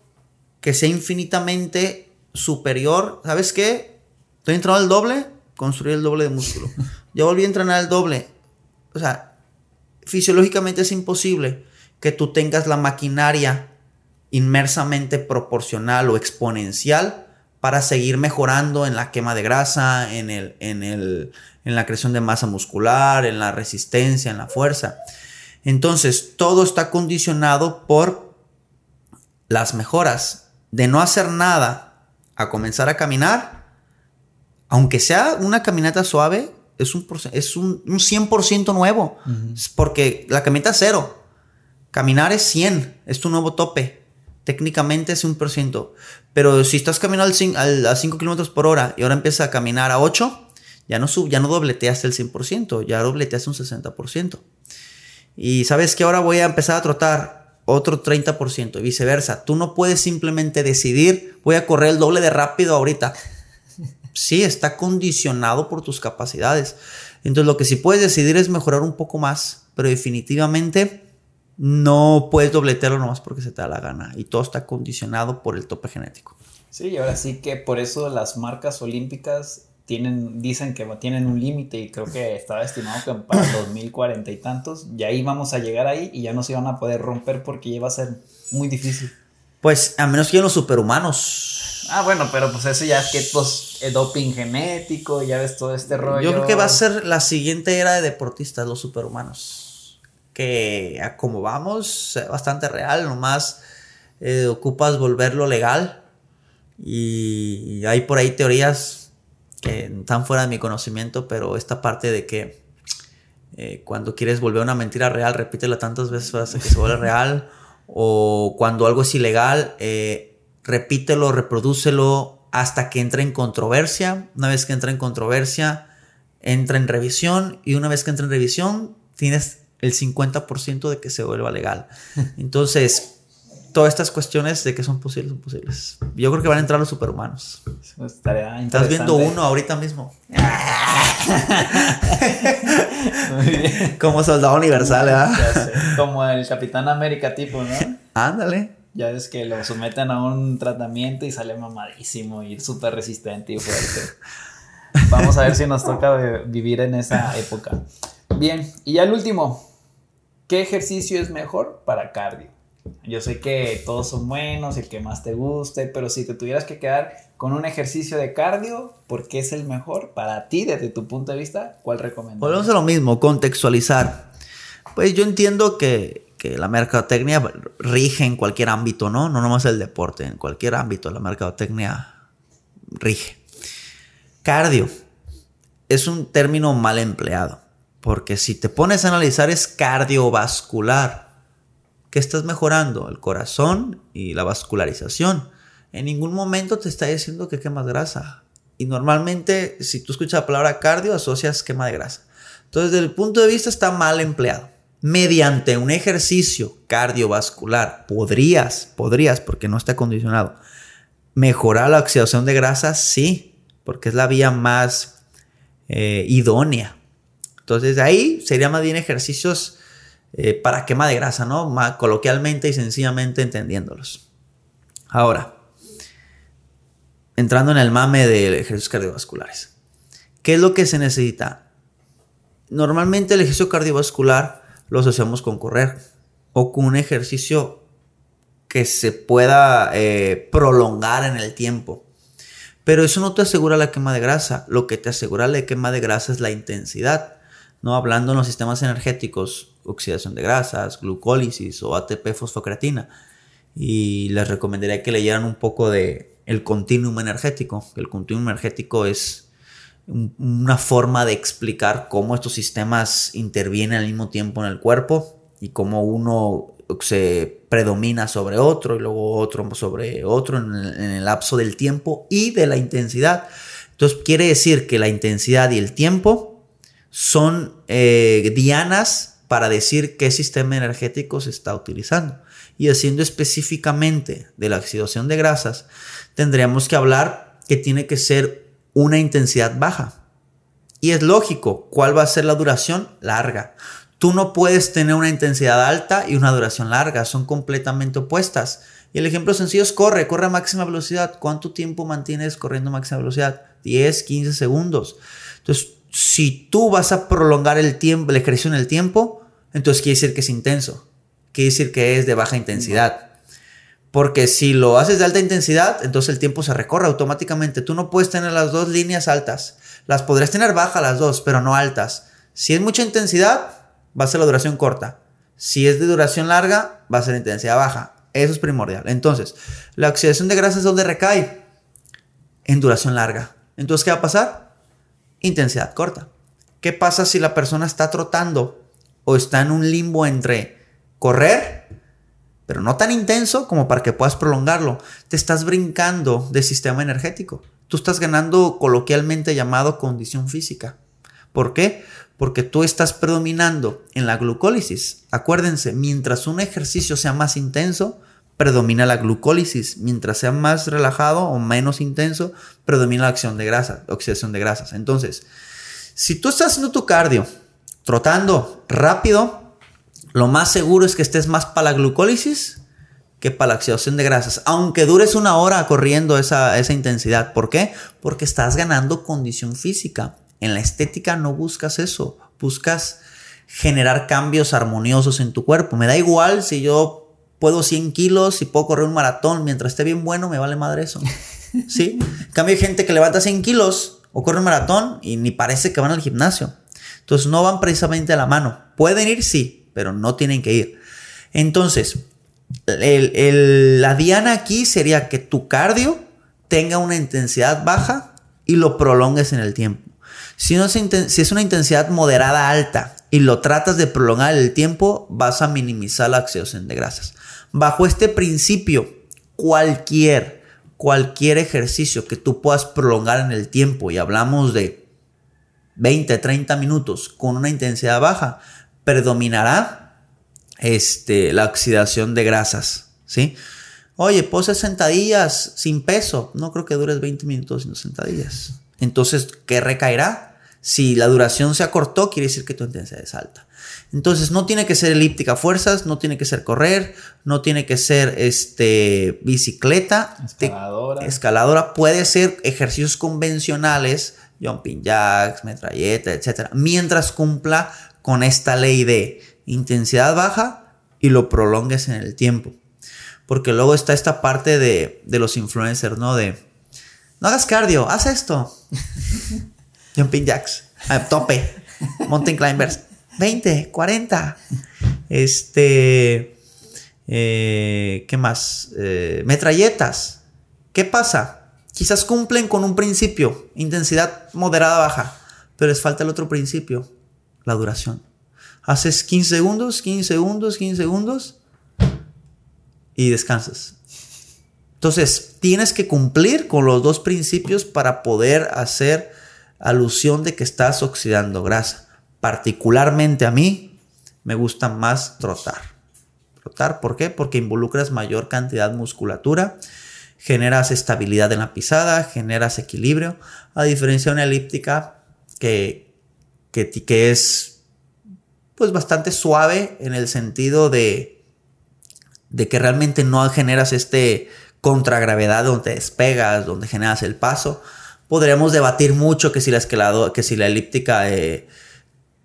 que sea infinitamente superior. ¿Sabes qué? Estoy entrenando al doble, construir el doble de músculo. Ya volví a entrenar el doble. O sea, fisiológicamente es imposible que tú tengas la maquinaria inmersamente proporcional o exponencial para seguir mejorando en la quema de grasa, en, el, en, el, en la creación de masa muscular, en la resistencia, en la fuerza. Entonces, todo está condicionado por las mejoras. De no hacer nada a comenzar a caminar, aunque sea una caminata suave, es un, es un, 100% nuevo. Porque la caminata es cero. Caminar es 100, es tu nuevo tope técnicamente es un por ciento. Pero si estás caminando al, a 5 kilómetros por hora y ahora empiezas a caminar a 8, ya no, sub, ya no dobleteas el 100%, ya dobleteas un 60%. Y sabes que ahora voy a empezar a trotar otro 30% y viceversa. Tú no puedes simplemente decidir, voy a correr el doble de rápido ahorita. Sí, está condicionado por tus capacidades. Entonces lo que sí puedes decidir es mejorar un poco más, pero definitivamente no puedes dobletearlo nomás porque se te da la gana. Y todo está condicionado por el tope genético. Sí, y ahora sí que por eso las marcas olímpicas tienen, dicen que tienen un límite y creo que estaba estimado que para 2040 y tantos, ya íbamos a llegar ahí y ya no se iban a poder romper porque ya iba a ser muy difícil. Pues a menos que los superhumanos. Ah, bueno, pero pues eso ya es que pues el doping genético, ya ves todo este rollo. Yo creo que va a ser la siguiente era de deportistas, los superhumanos. Que como vamos, bastante real, nomás eh, ocupas volverlo legal. Y hay por ahí teorías que están fuera de mi conocimiento, pero esta parte de que eh, cuando quieres volver una mentira real, repítela tantas veces hasta que se vuelve real, o cuando algo es ilegal, eh, repítelo, reprodúcelo hasta que entre en controversia. Una vez que entra en controversia, entra en revisión, y una vez que entra en revisión, tienes el 50% de que se vuelva legal. Entonces, todas estas cuestiones de que son posibles, son posibles. Yo creo que van a entrar los superhumanos. Estás viendo uno ahorita mismo. Como soldado universal, ¿verdad? Como el Capitán América tipo, ¿no? Ándale. Ya es que lo someten a un tratamiento y sale mamadísimo y súper resistente y fuerte. Vamos a ver si nos toca vivir en esa época. Bien, y ya el último. ¿Qué ejercicio es mejor para cardio? Yo sé que todos son buenos, el que más te guste, pero si te tuvieras que quedar con un ejercicio de cardio, ¿por qué es el mejor para ti desde tu punto de vista? ¿Cuál recomiendas? Volvemos a lo mismo, contextualizar. Pues yo entiendo que, que, la mercadotecnia rige en cualquier ámbito, ¿no? No nomás el deporte, en cualquier ámbito la mercadotecnia rige. Cardio es un término mal empleado, porque si te pones a analizar es cardiovascular ¿Qué estás mejorando? El corazón y la vascularización. En ningún momento te está diciendo que quemas grasa. Y normalmente, si tú escuchas la palabra cardio, asocias quema de grasa. Entonces, desde el punto de vista está mal empleado. Mediante un ejercicio cardiovascular, podrías, podrías, porque no está condicionado, mejorar la oxidación de grasa, sí, porque es la vía más eh, idónea. Entonces, ahí sería más bien ejercicios eh, para quema de grasa, ¿no? Coloquialmente y sencillamente entendiéndolos. Ahora, entrando en el mame de ejercicios cardiovasculares. ¿Qué es lo que se necesita? Normalmente el ejercicio cardiovascular lo asociamos con correr o con un ejercicio que se pueda eh, prolongar en el tiempo. Pero eso no te asegura la quema de grasa. Lo que te asegura la quema de grasa es la intensidad. ¿No? Hablando en los sistemas energéticos, oxidación de grasas, glucólisis o ATP fosfocreatina. Y les recomendaría que leyeran un poco de el continuum energético. El continuum energético es una forma de explicar cómo estos sistemas intervienen al mismo tiempo en el cuerpo y cómo uno se predomina sobre otro y luego otro sobre otro en el, en el lapso del tiempo y de la intensidad. Entonces quiere decir que la intensidad y el tiempo son eh, dianas para decir qué sistema energético se está utilizando. Y haciendo específicamente de la oxidación de grasas, tendríamos que hablar que tiene que ser una intensidad baja. Y es lógico, ¿cuál va a ser la duración? Larga. Tú no puedes tener una intensidad alta y una duración larga, son completamente opuestas. Y el ejemplo sencillo es corre, corre a máxima velocidad. ¿Cuánto tiempo mantienes corriendo a máxima velocidad? 10, 15 segundos. Entonces, si tú vas a prolongar el tiempo, el ejercicio en el tiempo, entonces quiere decir que es intenso. Quiere decir que es de baja intensidad. Porque si lo haces de alta intensidad, entonces el tiempo se recorre automáticamente. Tú no puedes tener las dos líneas altas. Las podrías tener bajas las dos, pero no altas. Si es mucha intensidad, va a ser la duración corta. Si es de duración larga, va a ser intensidad baja. Eso es primordial. Entonces, la oxidación de grasas, ¿dónde recae? En duración larga. Entonces, ¿qué va a pasar? Intensidad corta. ¿Qué pasa si la persona está trotando o está en un limbo entre correr, pero no tan intenso como para que puedas prolongarlo? Te estás brincando de sistema energético. Tú estás ganando coloquialmente llamado condición física. ¿Por qué? Porque tú estás predominando en la glucólisis. Acuérdense, mientras un ejercicio sea más intenso, predomina la glucólisis. Mientras sea más relajado o menos intenso, predomina la acción de grasas, oxidación de grasas. Entonces, si tú estás haciendo tu cardio, trotando rápido, lo más seguro es que estés más para la glucólisis que para la oxidación de grasas. Aunque dures una hora corriendo esa, esa intensidad. ¿Por qué? Porque estás ganando condición física. En la estética no buscas eso. Buscas generar cambios armoniosos en tu cuerpo. Me da igual si yo puedo 100 kilos, y puedo correr un maratón, mientras esté bien bueno, me vale madre eso. ¿Sí? En cambio, hay gente que levanta 100 kilos o corre un maratón y ni parece que van al gimnasio. Entonces, no van precisamente a la mano. Pueden ir, sí, pero no tienen que ir. Entonces, la diana aquí sería que tu cardio tenga una intensidad baja y lo prolongues en el tiempo. Si, es una intensidad moderada alta y lo tratas de prolongar el tiempo, vas a minimizar la oxidación de grasas. Bajo este principio, cualquier, cualquier ejercicio que tú puedas prolongar en el tiempo, y hablamos de 20, 30 minutos con una intensidad baja, predominará este, la oxidación de grasas, ¿sí? Oye, pose sentadillas sin peso. No creo que dures 20 minutos sin sentadillas. Entonces, ¿qué recaerá? Si la duración se acortó, quiere decir que tu intensidad es alta. Entonces, no tiene que ser elíptica fuerzas, no tiene que ser correr, no tiene que ser este, bicicleta. Escaladora. escaladora. Puede ser ejercicios convencionales, jumping jacks, metralleta, etc. Mientras cumpla con esta ley de intensidad baja y lo prolongues en el tiempo. Porque luego está esta parte de, de los influencers, ¿no? De, no hagas cardio, haz esto. Jumping jacks, tope, mountain climbers, 20, 40. Este, eh, ¿qué más? Eh, metralletas. ¿Qué pasa? Quizás cumplen con un principio, intensidad moderada baja, pero les falta el otro principio, la duración. Haces 15 segundos, 15 segundos, 15 segundos y descansas. Entonces, tienes que cumplir con los dos principios para poder hacer alusión de que estás oxidando grasa. Particularmente a mí me gusta más trotar. Trotar, ¿por qué? Porque involucras mayor cantidad de musculatura, generas estabilidad en la pisada, generas equilibrio, a diferencia de una elíptica que, que, que es pues bastante suave en el sentido de, de que realmente no generas este contragravedad donde despegas, donde generas el paso, podríamos debatir mucho que si la escalado, que si la elíptica eh,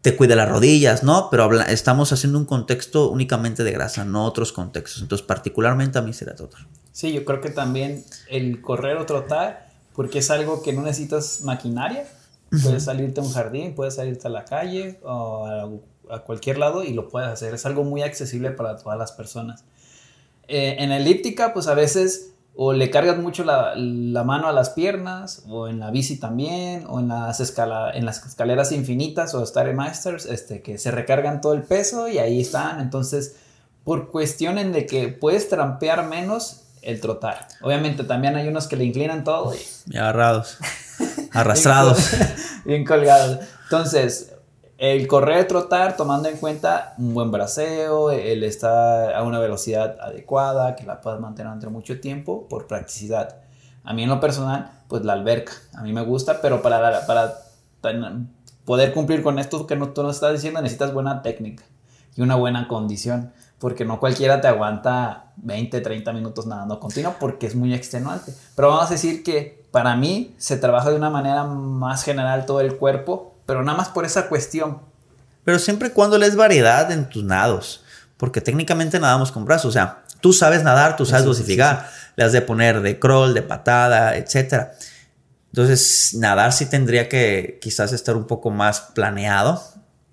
te cuida las rodillas, ¿no? Pero estamos haciendo un contexto únicamente de grasa, no otros contextos. Entonces, particularmente a mí será trotar. Sí, yo creo que también el correr o trotar, porque es algo que no necesitas maquinaria. Puedes salirte a un jardín, puedes salirte a la calle o a, a, cualquier lado y lo puedes hacer. Es algo muy accesible para todas las personas. Eh, en elíptica, pues a veces o le cargas mucho la, mano a las piernas, o en la bici también, o en las, escala, en las escaleras infinitas o Masters, este, que se recargan todo el peso y ahí están. Entonces, por cuestiones de que puedes trampear menos el trotar. Obviamente también hay unos que le inclinan todo y... agarrados, arrastrados. bien colgados. Entonces, el correr, trotar, tomando en cuenta un buen braceo, el estar a una velocidad adecuada, que la puedas mantener durante mucho tiempo por practicidad. A mí en lo personal, pues la alberca, a mí me gusta, pero para, para poder cumplir con esto que no, tú nos estás diciendo, necesitas buena técnica y una buena condición, porque no cualquiera te aguanta 20, 30 minutos nadando continuo porque es muy extenuante. Pero vamos a decir que para mí se trabaja de una manera más general todo el cuerpo pero nada más por esa cuestión. Pero siempre y cuando les variedad en tus nados, porque técnicamente nadamos con brazos, o sea, tú sabes nadar, tú sabes dosificar, le has de poner de crawl, de patada, etc. Entonces, nadar sí tendría que quizás estar un poco más planeado.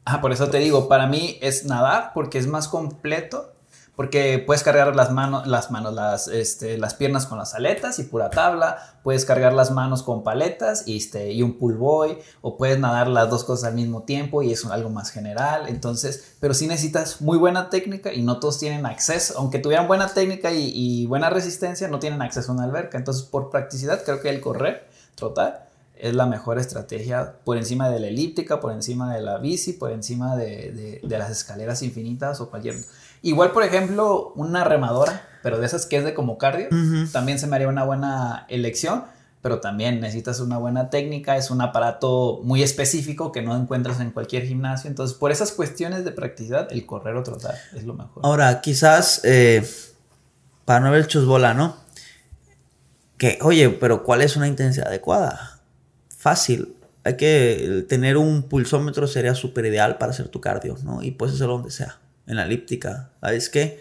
Ah, por eso te digo, para mí es nadar porque es más completo porque puedes cargar las manos, las manos, las, este, las piernas con las aletas y pura tabla, puedes cargar las manos con paletas y, este, y un pull boy, o puedes nadar las dos cosas al mismo tiempo y es algo más general, entonces, pero sí necesitas muy buena técnica y no todos tienen acceso, aunque tuvieran buena técnica y, y buena resistencia, no tienen acceso a una alberca, entonces por practicidad creo que el correr, trotar, es la mejor estrategia por encima de la elíptica, por encima de la bici, por encima de, de, de las escaleras infinitas o cualquier Igual, por ejemplo, una remadora, pero de esas que es de como cardio, también se me haría una buena elección, pero también necesitas una buena técnica, es un aparato muy específico que no encuentras en cualquier gimnasio, entonces por esas cuestiones de practicidad, el correr o trotar es lo mejor. Ahora, quizás, eh, para no ver chusbola, ¿no? Que, oye, pero ¿cuál es una intensidad adecuada? Fácil. Hay que tener un pulsómetro sería súper ideal para hacer tu cardio, ¿no? Y puedes hacerlo donde sea en la elíptica. ¿Sabes qué?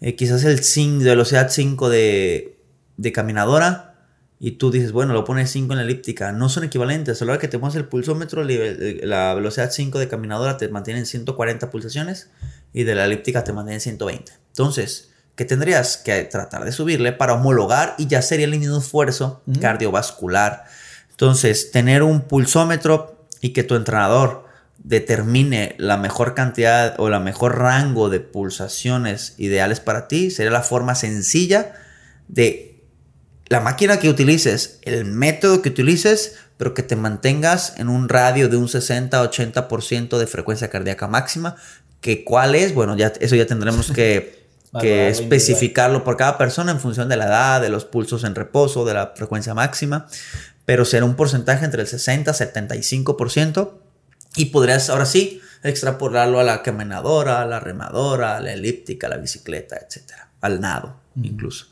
Eh, quizás el 5, de velocidad 5 de, de, caminadora y tú dices, bueno, lo pones 5 en la elíptica. No son equivalentes. A la hora que te pones el pulsómetro, la velocidad 5 de caminadora te mantiene en 140 pulsaciones y de la elíptica te mantiene en 120. Entonces, ¿qué tendrías que tratar de subirle para homologar y ya sería el mismo esfuerzo cardiovascular. Entonces, tener un pulsómetro y que tu entrenador determine la mejor cantidad o la mejor rango de pulsaciones ideales para ti, sería la forma sencilla de la máquina que utilices, el método que utilices, pero que te mantengas en un radio de un 60-80% de frecuencia cardíaca máxima. Que cuál es, bueno, ya eso ya tendremos que, que especificarlo por cada persona en función de la edad, de los pulsos en reposo, de la frecuencia máxima, pero será un porcentaje entre el 60 75% y podrías ahora sí extrapolarlo a la caminadora, a la remadora, a la elíptica, a la bicicleta, etcétera, al nado incluso.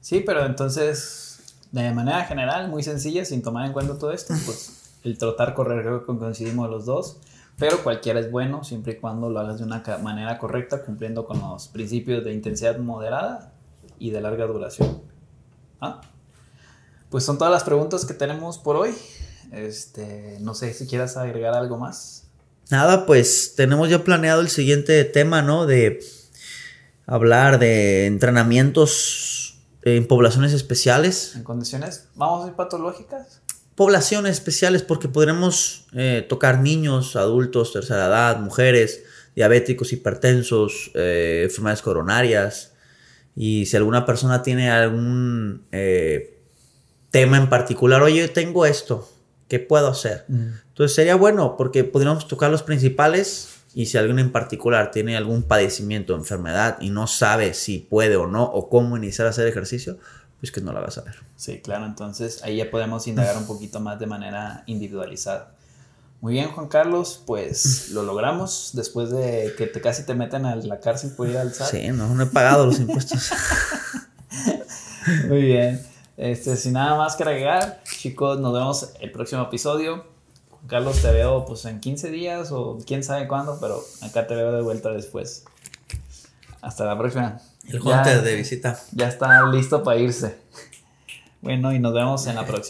Sí, pero entonces, de manera general, muy sencilla, sin tomar en cuenta todo esto, pues el trotar, correr, creo que coincidimos los dos, pero cualquiera es bueno siempre y cuando lo hagas de una manera correcta, cumpliendo con los principios de intensidad moderada y de larga duración. ¿Ah? Pues son todas las preguntas que tenemos por hoy. Este, no sé si quieras agregar algo más. Nada, pues tenemos ya planeado el siguiente tema, ¿no? De hablar de entrenamientos en poblaciones especiales. En condiciones, vamos a ir patológicas. Poblaciones especiales porque podremos eh, tocar niños, adultos, tercera edad, mujeres, diabéticos, hipertensos, eh, enfermedades coronarias. Y si alguna persona tiene algún eh, tema en particular, oye, tengo esto, ¿Qué puedo hacer? Entonces sería bueno porque podríamos tocar los principales y si alguien en particular tiene algún padecimiento o enfermedad y no sabe si puede o no o cómo iniciar a hacer ejercicio, pues que no la vas a ver. Sí, claro, entonces ahí ya podemos indagar un poquito más de manera individualizada. Muy bien, Juan Carlos, pues lo logramos después de que te casi te meten a la cárcel por ir al SAT. Sí, no, no he pagado los impuestos. Muy bien. Este, sin nada más que agregar, chicos, nos vemos el próximo episodio. Carlos, te veo pues en 15 días o quién sabe cuándo, pero acá te veo de vuelta después. Hasta la próxima. El Hunter de visita. Ya está listo para irse. Bueno, y nos vemos en la próxima.